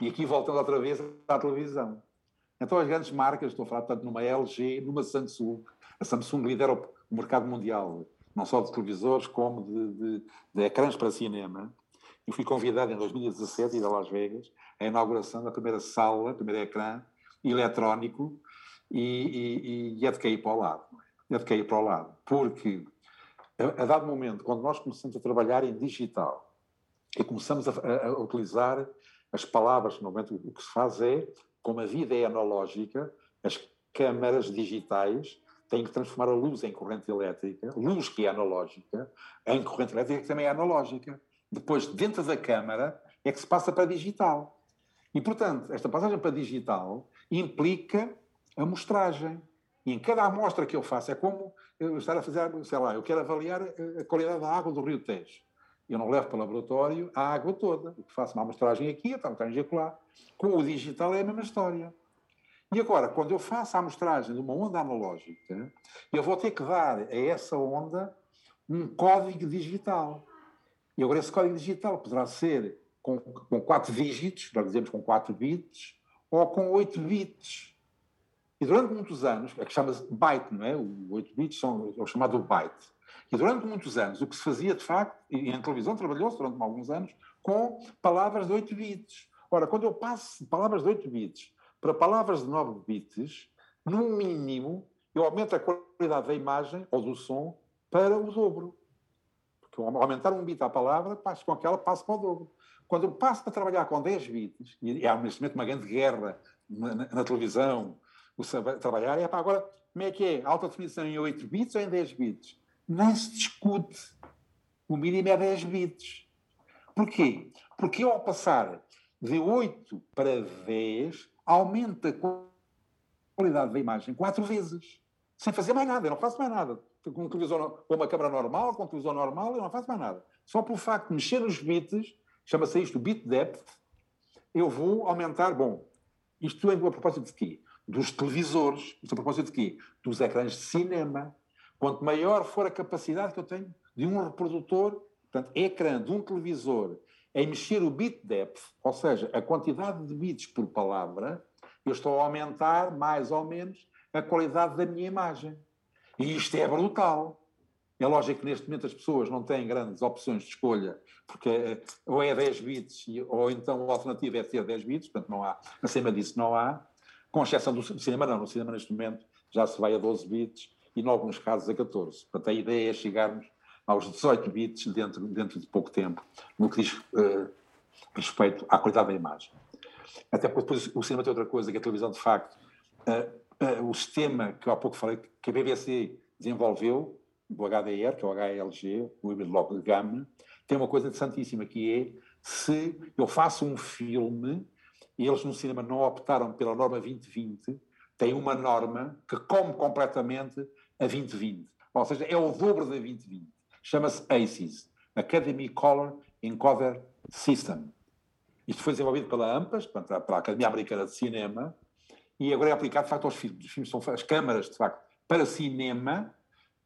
E aqui voltando outra vez à televisão. Então as grandes marcas, estou a falar tanto numa LG, numa Samsung, a Samsung lidera o mercado mundial, não só de televisores como de, de, de ecrãs para cinema. Eu fui convidado em 2017 a ir a Las Vegas, a inauguração da primeira sala, primeiro ecrã eletrónico, e, e, e é cair para o lado. É de cair para o lado. Porque, a, a dado momento, quando nós começamos a trabalhar em digital e começamos a, a, a utilizar as palavras, no momento o que se faz é como a vida é analógica, as câmaras digitais têm que transformar a luz em corrente elétrica, luz que é analógica, em corrente elétrica que também é analógica. Depois, dentro da câmara, é que se passa para digital. E, portanto, esta passagem para digital implica a mostragem. E em cada amostra que eu faço, é como eu estar a fazer, sei lá, eu quero avaliar a qualidade da água do Rio Tejo. Eu não levo para o laboratório a água toda. Eu faço uma amostragem aqui, então está a ejacular. Com o digital é a mesma história. E agora, quando eu faço a amostragem de uma onda analógica, eu vou ter que dar a essa onda um código digital. E agora esse código digital poderá ser com, com 4 dígitos, nós dizemos com 4 bits, ou com 8 bits. E durante muitos anos, é que chama-se byte, não é? O 8 bits são, é o chamado byte. E durante muitos anos, o que se fazia de facto, e em televisão trabalhou-se durante alguns anos, com palavras de 8 bits. Ora, quando eu passo de palavras de 8 bits para palavras de 9 bits, no mínimo, eu aumento a qualidade da imagem ou do som para o dobro. Ao aumentar um bit à palavra, passo com aquela, passo para o dobro. Quando eu passo para trabalhar com 10 bits, e há neste momento uma grande guerra na, na, na televisão, o trabalhar, é para agora, como é que é? Alta definição em 8 bits ou em 10 bits? nem se discute. O mínimo é 10 bits. Porquê? Porque ao passar de 8 para 10, aumenta a qualidade da imagem quatro vezes. Sem fazer mais nada, eu não faço mais nada. Com televisor, com uma câmera normal, com televisor normal, eu não faço mais nada. Só pelo facto de mexer nos bits, chama-se isto bit depth, eu vou aumentar, bom, isto é a propósito de quê? Dos televisores, isto é a propósito de quê? Dos ecrãs de cinema, Quanto maior for a capacidade que eu tenho de um reprodutor, portanto, ecrã de um televisor, em mexer o bit depth, ou seja, a quantidade de bits por palavra, eu estou a aumentar mais ou menos a qualidade da minha imagem. E isto é brutal. É lógico que neste momento as pessoas não têm grandes opções de escolha, porque eh, ou é 10 bits, ou então a alternativa é ter 10 bits, portanto não há, acima disso não há, com exceção do cinema não, no cinema neste momento já se vai a 12 bits, e, em alguns casos, a 14. Portanto, a ideia é chegarmos aos 18 bits dentro, dentro de pouco tempo, no que diz uh, respeito à qualidade da imagem. Até porque depois o cinema tem outra coisa, que a televisão, de facto, uh, o sistema que há pouco falei, que a BBC desenvolveu, do HDR, que é o HLG, o híbrido logo de gama, tem uma coisa interessantíssima, que é se eu faço um filme, e eles no cinema não optaram pela norma 2020, tem uma norma que come completamente a 2020. Ou seja, é o dobro da 2020. Chama-se ACES, Academy Color Encoder System. Isto foi desenvolvido pela AMPAS, para a Academia Americana de Cinema, e agora é aplicado, de facto, aos filmes. Os filmes são, as câmaras, de facto, para cinema,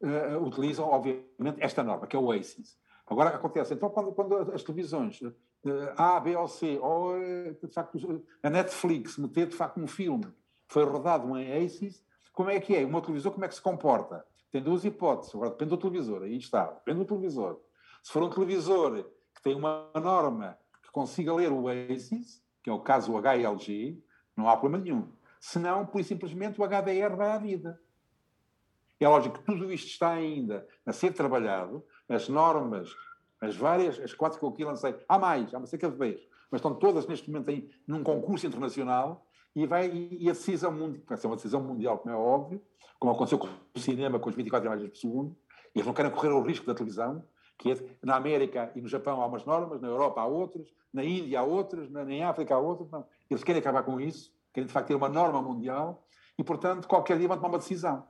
uh, utilizam, obviamente, esta norma, que é o ACES. Agora acontece, então, quando, quando as televisões uh, A, B ou C, ou, uh, de facto, a Netflix meter, de facto, um filme foi rodado em ACES, como é que é? O meu televisor como é que se comporta? Tem duas hipóteses. Agora, depende do televisor. Aí está. Depende do televisor. Se for um televisor que tem uma norma que consiga ler o ACES, que é o caso HLG, não há problema nenhum. Senão, por simplesmente, o HDR vai à vida. É lógico que tudo isto está ainda a ser trabalhado, as normas, as várias, as quatro que eu aqui lancei, há mais, há cerca de vez, mas estão todas neste momento em, num concurso internacional e, vai, e a decisão mundial, vai ser uma decisão mundial, como é óbvio, como aconteceu com o cinema, com as 24 imagens por segundo, eles não querem correr o risco da televisão, que é, na América e no Japão há umas normas, na Europa há outras, na Índia há outras, na, África há outras, não. Eles querem acabar com isso, querem de facto ter uma norma mundial, e portanto qualquer dia vão tomar uma decisão.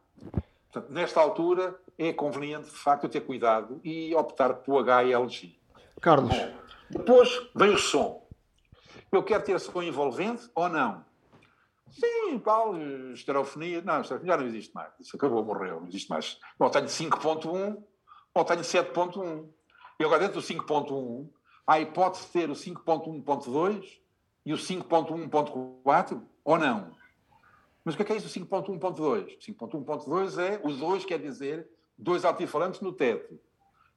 Portanto, nesta altura é conveniente, de facto, ter cuidado e optar pelo HLG. Carlos. Bom, depois vem o som. Eu quero ter som envolvente ou não? Sim, qual? Estereofonia? Não, estereofonia já não existe mais. Isso acabou, morreu, não existe mais. Bom, tenho 5.1 ou tenho 7.1. E agora dentro do 5.1 há a hipótese de ter o 5.1.2 e o 5.1.4 ou não? Mas o que é, que é isso, o 5.1.2? 5.1.2 é, o 2 quer dizer dois altifalantes no teto.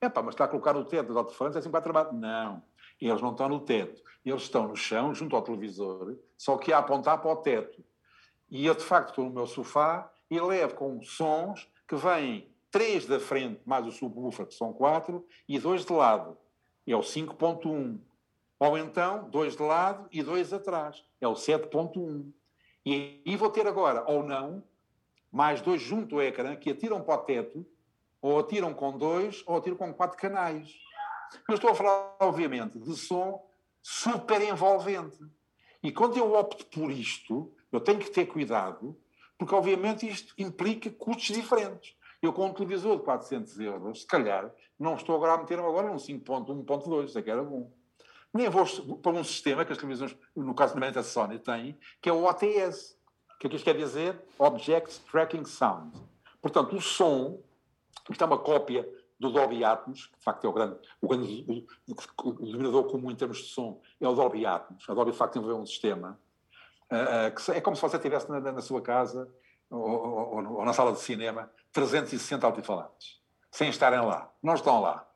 É pá, mas está a colocar no teto dos altifalantes é assim para trabalhar. Não, eles não estão no teto. Eles estão no chão, junto ao televisor, só que a apontar para o teto. E eu, de facto, estou no meu sofá e levo com sons que vêm três da frente, mais o subwoofer, que são quatro, e dois de lado. É o 5.1. Ou então, dois de lado e dois atrás. É o 7.1. E aí vou ter agora, ou não, mais dois junto ao ecrã que atiram para o teto, ou atiram com dois, ou atiram com quatro canais. Eu estou a falar, obviamente, de som super envolvente. E quando eu opto por isto, eu tenho que ter cuidado, porque obviamente isto implica custos diferentes. Eu com um televisor de 400 euros, se calhar, não estou agora a meter agora num 5.1.2, isso é que era bom. Nem vou para um sistema que as televisões, no caso da Sony, têm, que é o OTS. O que é que isto quer dizer? Object Tracking Sound. Portanto, o som, isto é uma cópia do Dolby Atmos, que de facto é o grande, o grande o, o dominador comum em termos de som, é o Dolby Atmos. A Dolby de facto desenvolveu um sistema uh, que é como se você estivesse na, na sua casa ou, ou, ou, na sala de cinema 360 altifalantes, sem estarem lá. Não estão lá.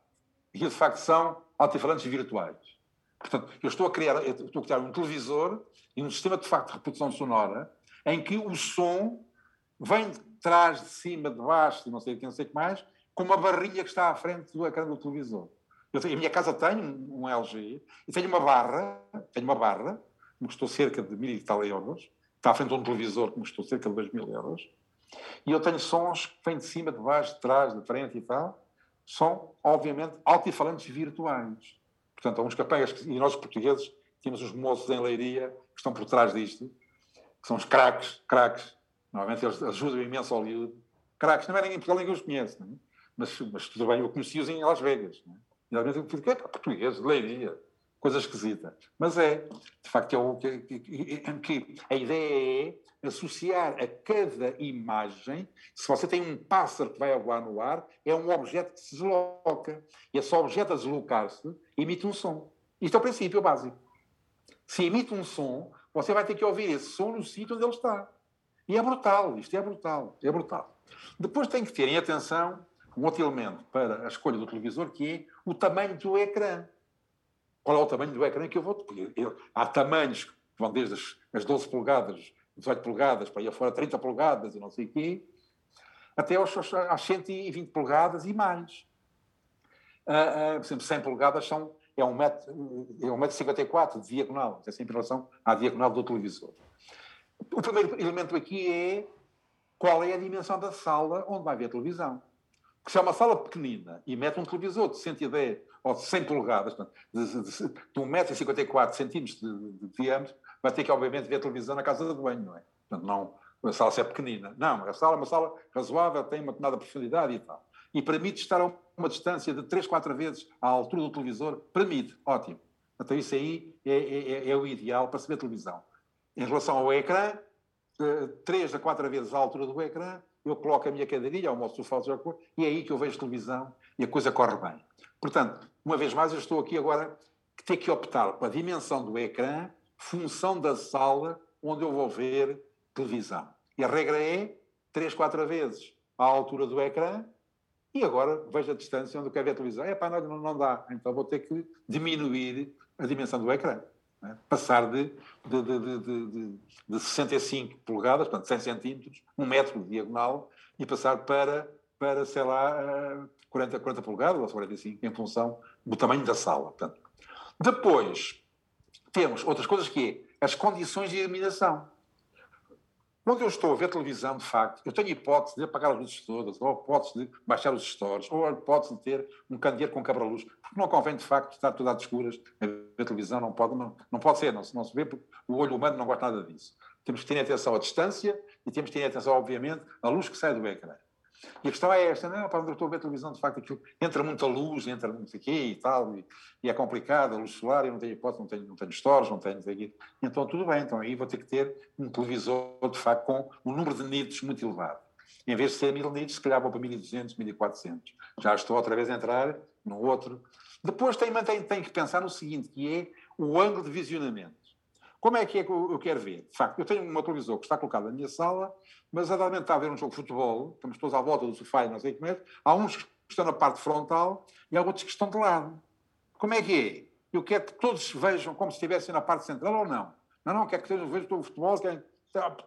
E de facto são altifalantes virtuais. Portanto, eu estou a criar, estou a criar um televisor e um sistema de facto de reprodução sonora em que o som vem de trás, de cima, de baixo, e não sei o que, não sei o que mais, com uma barrinha que está à frente do ecrã do televisor. Eu tenho, a minha casa tem um, um LG e tenho uma barra, tenho uma barra, que me custou cerca de mil e tal euros, está à frente de um televisor que me custou cerca de dois mil euros, e eu tenho sons que vêm de cima, de baixo, de trás, de frente e tal, são, obviamente, altifalantes virtuais. Portanto, há uns capéis, e nós portugueses temos os moços em leiria que estão por trás disto, que são os craques, craques. Normalmente eles ajudam imenso ao Hollywood. Craques, não é ninguém Portugal, ninguém os conhece, não é? Mas, mas tudo bem, eu conheci-os em Las Vegas. Né? E às vezes eu fico, é português, leiria, coisa esquisita. Mas é, de facto, é o que, que, a ideia é associar a cada imagem, se você tem um pássaro que vai voar no ar, é um objeto que se desloca. E esse objeto a deslocar-se emite um som. Isto é o princípio básico. Se emite um som, você vai ter que ouvir esse som no sítio onde ele está. E é brutal, isto é brutal, é brutal. Depois tem que terem atenção um outro elemento para a escolha do televisor, que é o tamanho do ecrã. Qual é o tamanho do ecrã que eu vou... Porque há tamanhos que vão desde as, as 12 polegadas, 18 polegadas, para aí afora 30 polegadas e não sei o quê, até aos, às 120 polegadas e mais. Uh, uh, por exemplo, 100 polegadas são, é 1,54m é um de diagonal, é sempre em relação à diagonal do televisor. O primeiro elemento aqui é qual é a dimensão da sala onde vai haver televisão que se é uma sala pequenina e mete um televisor de 110 ou de 100 polegadas, de, de, de, de 1,54m centímetros de, de, diâmetro, vai ter que, obviamente, ver televisão na casa de banho, não é? Portanto, não, a sala se é pequenina. Não, a sala é uma sala razoável, tem uma determinada profundidade e tal. E permite estar a uma distância de 3, 4 vezes à altura do televisor. Permite, ótimo. Então isso aí é, é, é, é o ideal para se ver televisão. Em relação ao ecrã, 3 eh, a 4 vezes à altura do ecrã, eu coloco a minha cadeirinha, ao meu sofá, e é aí que eu vejo televisão e a coisa corre bem. Portanto, uma vez mais, eu estou aqui agora a ter que optar pela dimensão do ecrã, função da sala onde eu vou ver televisão. E a regra é 3, 4 vezes à altura do ecrã e agora vejo a distância onde eu quero ver a televisão. É pá, não, não dá. Então vou ter que diminuir a dimensão do ecrã. Né? Passar de, de, de, de, de 65 polegadas, portanto 100 centímetros, um metro de diagonal, e passar para, para sei lá, 40, 40 polegadas ou 45, em função do tamanho da sala. Portanto. Depois, temos outras coisas que é as condições de iluminação. Quando eu estou a ver televisão, de facto, eu tenho hipótese de apagar as luzes todas, ou hipótese de baixar os stores, ou hipótese de ter um candeeiro com quebra-luz, porque não convém, de facto, estar tudo às escuras a ver televisão, não pode, não, não pode ser, não, não se vê, porque o olho humano não gosta nada disso. Temos que ter atenção à distância e temos que ter atenção, obviamente, à luz que sai do ecrã. E a questão é esta, não, para onde eu estou a ver televisão, de facto, aquilo, entra muita luz, entra muito aqui e tal, e, e, é complicado, a luz solar, eu não tenho hipótese, não tenho, não tenho stores, não tenho, não tenho Então, tudo bem, então aí vou ter que ter um televisor, de facto, com um número de nits muito elevado. Em vez de ser 1000 nits, se calhar vou para 1200, 1400. Já estou outra vez a entrar no outro. Depois tem, tem, tem que pensar no seguinte, que é o ângulo de visionamento. Como é que é que eu quero ver? De facto, eu tenho uma televisão que está colocada na minha sala, mas a dada está a ver um jogo de futebol, estamos todos à volta do sofá e não sei como é, há uns que estão na parte frontal e há outros que estão de lado. Como é que é? Eu quero que todos vejam como se estivessem na parte central ou não? Não, não, quero que todos vejam o futebol, quero,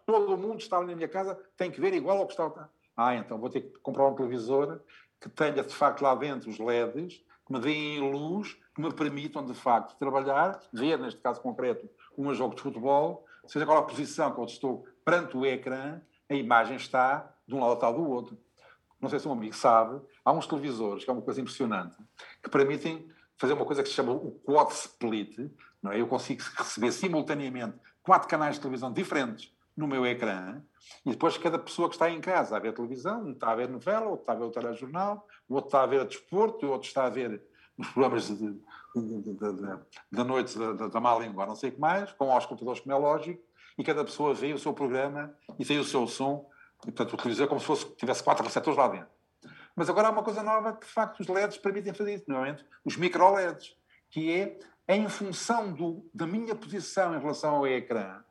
todo mundo está ali na minha casa, tem que ver igual ao que está. Ah, então vou ter que comprar um televisor que tenha de facto lá dentro os LEDs, que me deem luz, que me permitam de facto trabalhar, ver, neste caso concreto, um jogo de futebol, seja qual a posição que eu estou perante o ecrã, a imagem está de um lado ao do outro. Não sei se um amigo sabe, há uns televisores, que é uma coisa impressionante, que permitem fazer uma coisa que se chama o quad split, não é? Eu consigo receber simultaneamente quatro canais de televisão diferentes no meu ecrã e depois cada pessoa que está em casa a ver televisão, um está a ver novela, outro está a ver o telejornal, o outro está a ver desporto, o outro está a ver os programas de, de, da noite da, da má língua, não sei o que mais, com aos computadores, como é lógico, e cada pessoa vê o seu programa e tem o seu som, e, portanto o televisor é como se fosse, tivesse quatro receptores lá dentro. Mas agora há uma coisa nova que, de facto, os LEDs permitem fazer isso, normalmente os micro-LEDs, que é, em função do, da minha posição em relação ao ecrã,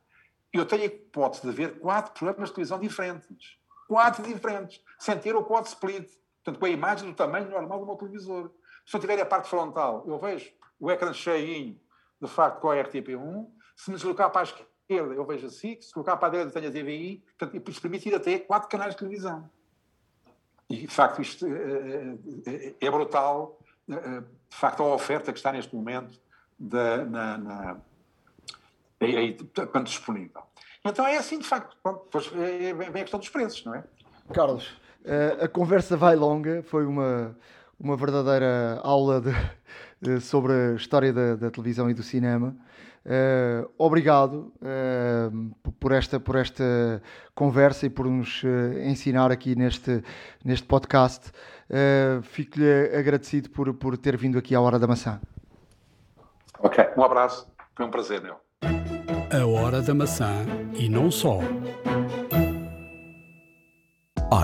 eu tenho a hipótese de ver quatro programas de televisão diferentes. Quatro diferentes, sem ter o quad split. Portanto, com a imagem do tamanho normal do meu televisor. Se eu tiver a parte frontal, eu vejo o ecrã cheinho, de facto, com a RTP1. Se me deslocar para a esquerda, eu vejo a SIC. Se colocar para a direita, tenho a TVI. Portanto, isso permite ir até quatro canais de televisão. E, de facto, isto é, é, é brutal, de facto, a oferta que está neste momento na, na aí, quando disponível. Então é assim, de facto. Depois é, vem a questão dos preços, não é? Carlos, a conversa vai longa, foi uma, uma verdadeira aula de, de, sobre a história da, da, televisão e do cinema. Uh, obrigado uh, por, esta, por esta conversa e por nos uh, ensinar aqui neste, neste podcast. Fico-lhe agradecido por, por ter vindo aqui à Hora da Maçã. Ok, um abraço. Foi um prazer, meu. A Hora da Maçã e não só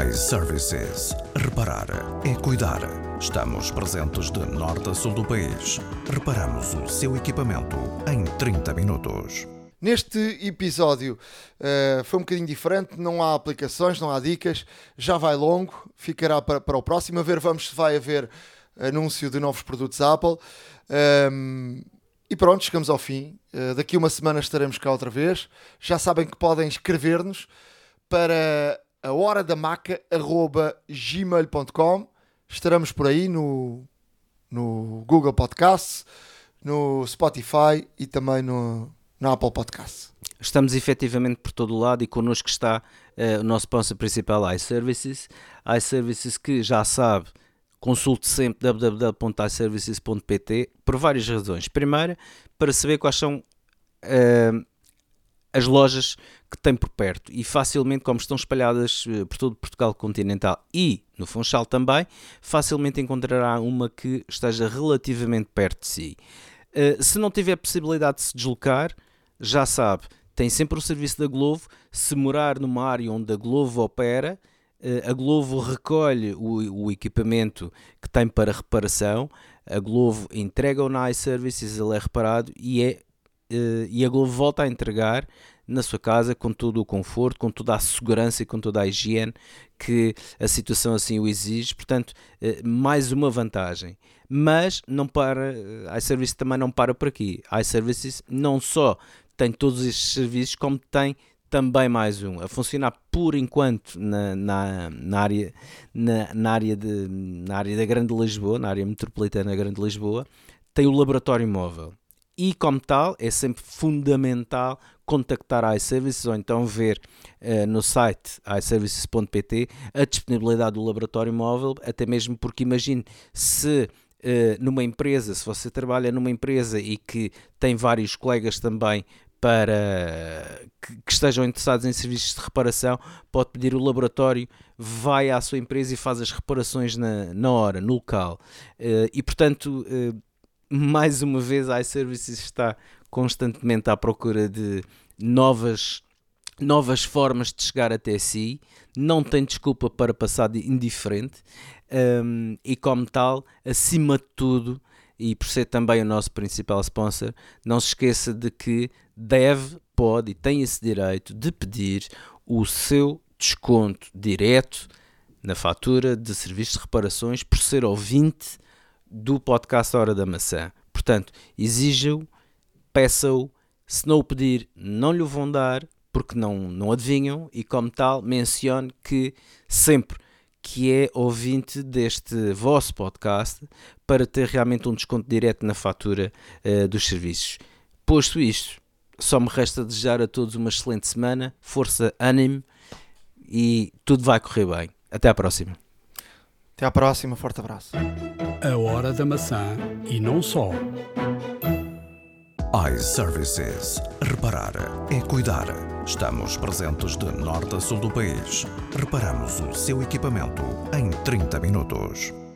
iServices. Reparar é cuidar. Estamos presentes de norte a sul do país. Reparamos o seu equipamento em 30 minutos. Neste episódio uh, foi um bocadinho diferente, não há aplicações, não há dicas, já vai longo, ficará para, para o próximo. A ver, vamos se vai haver anúncio de novos produtos Apple. Um, ehm, e pronto, chegamos ao fim. Uh, daqui uma semana estaremos cá outra vez. Já sabem que podem escrever-nos para a hora da gmail.com estaremos por aí no, no Google Podcasts, no Spotify e também no, no Apple Podcasts. Estamos efetivamente por todo o lado e connosco está uh, o nosso sponsor principal, iServices. iServices que já sabe, consulte sempre www.iservices.pt por várias razões. Primeira, para saber quais são uh, as lojas que tem por perto e facilmente, como estão espalhadas eh, por todo Portugal continental e no Funchal também, facilmente encontrará uma que esteja relativamente perto de si. Uh, se não tiver possibilidade de se deslocar, já sabe, tem sempre o serviço da Glovo. Se morar numa área onde a Glovo opera, a Glovo recolhe o, o, equipamento que tem para reparação, a Glovo entrega o Nice Services, ele é reparado e é uh, e a Globo volta a entregar na sua casa com todo o conforto, com toda a segurança e com toda a higiene que a situação assim o exige. Portanto, uh, mais uma vantagem. Mas não para, uh, iServices também não para por aqui. iServices não só tem todos estes serviços, como tem também mais um a funcionar por enquanto na, na, na, área, na, na, área de, na área da Grande Lisboa, na área metropolitana da Grande Lisboa, tem o laboratório móvel. E, como tal, é sempre fundamental contactar a iServices ou então ver uh, no site iServices.pt a disponibilidade do laboratório móvel, até mesmo porque imagine se uh, numa empresa, se você trabalha numa empresa e que tem vários colegas também para que, estejam interessados em serviços de reparação, pode pedir o laboratório, vai à sua empresa e faz as reparações na, na hora, no local. Uh, e portanto, uh, mais uma vez, a iServices está constantemente à procura de novas novas formas de chegar até si, não tem desculpa para passar de indiferente um, e, como tal, acima de tudo, e por ser também o nosso principal sponsor, não se esqueça de que deve, pode e tem esse direito de pedir o seu desconto direto na fatura de serviços de reparações por ser ouvinte do podcast Hora da Maçã. Portanto, exija-o, peça-o, se não o pedir, não lhe vão dar, porque não, não adivinham, e como tal, mencione que sempre que é ouvinte deste vosso podcast para ter realmente um desconto direto na fatura uh, dos serviços. Posto isto, só me resta desejar a todos uma excelente semana, força, ânimo e tudo vai correr bem. Até à próxima. Até à próxima, forte abraço. A hora da maçã e não só iServices. Reparar é cuidar. Estamos presentes de norte a sul do país. Reparamos o seu equipamento em 30 minutos.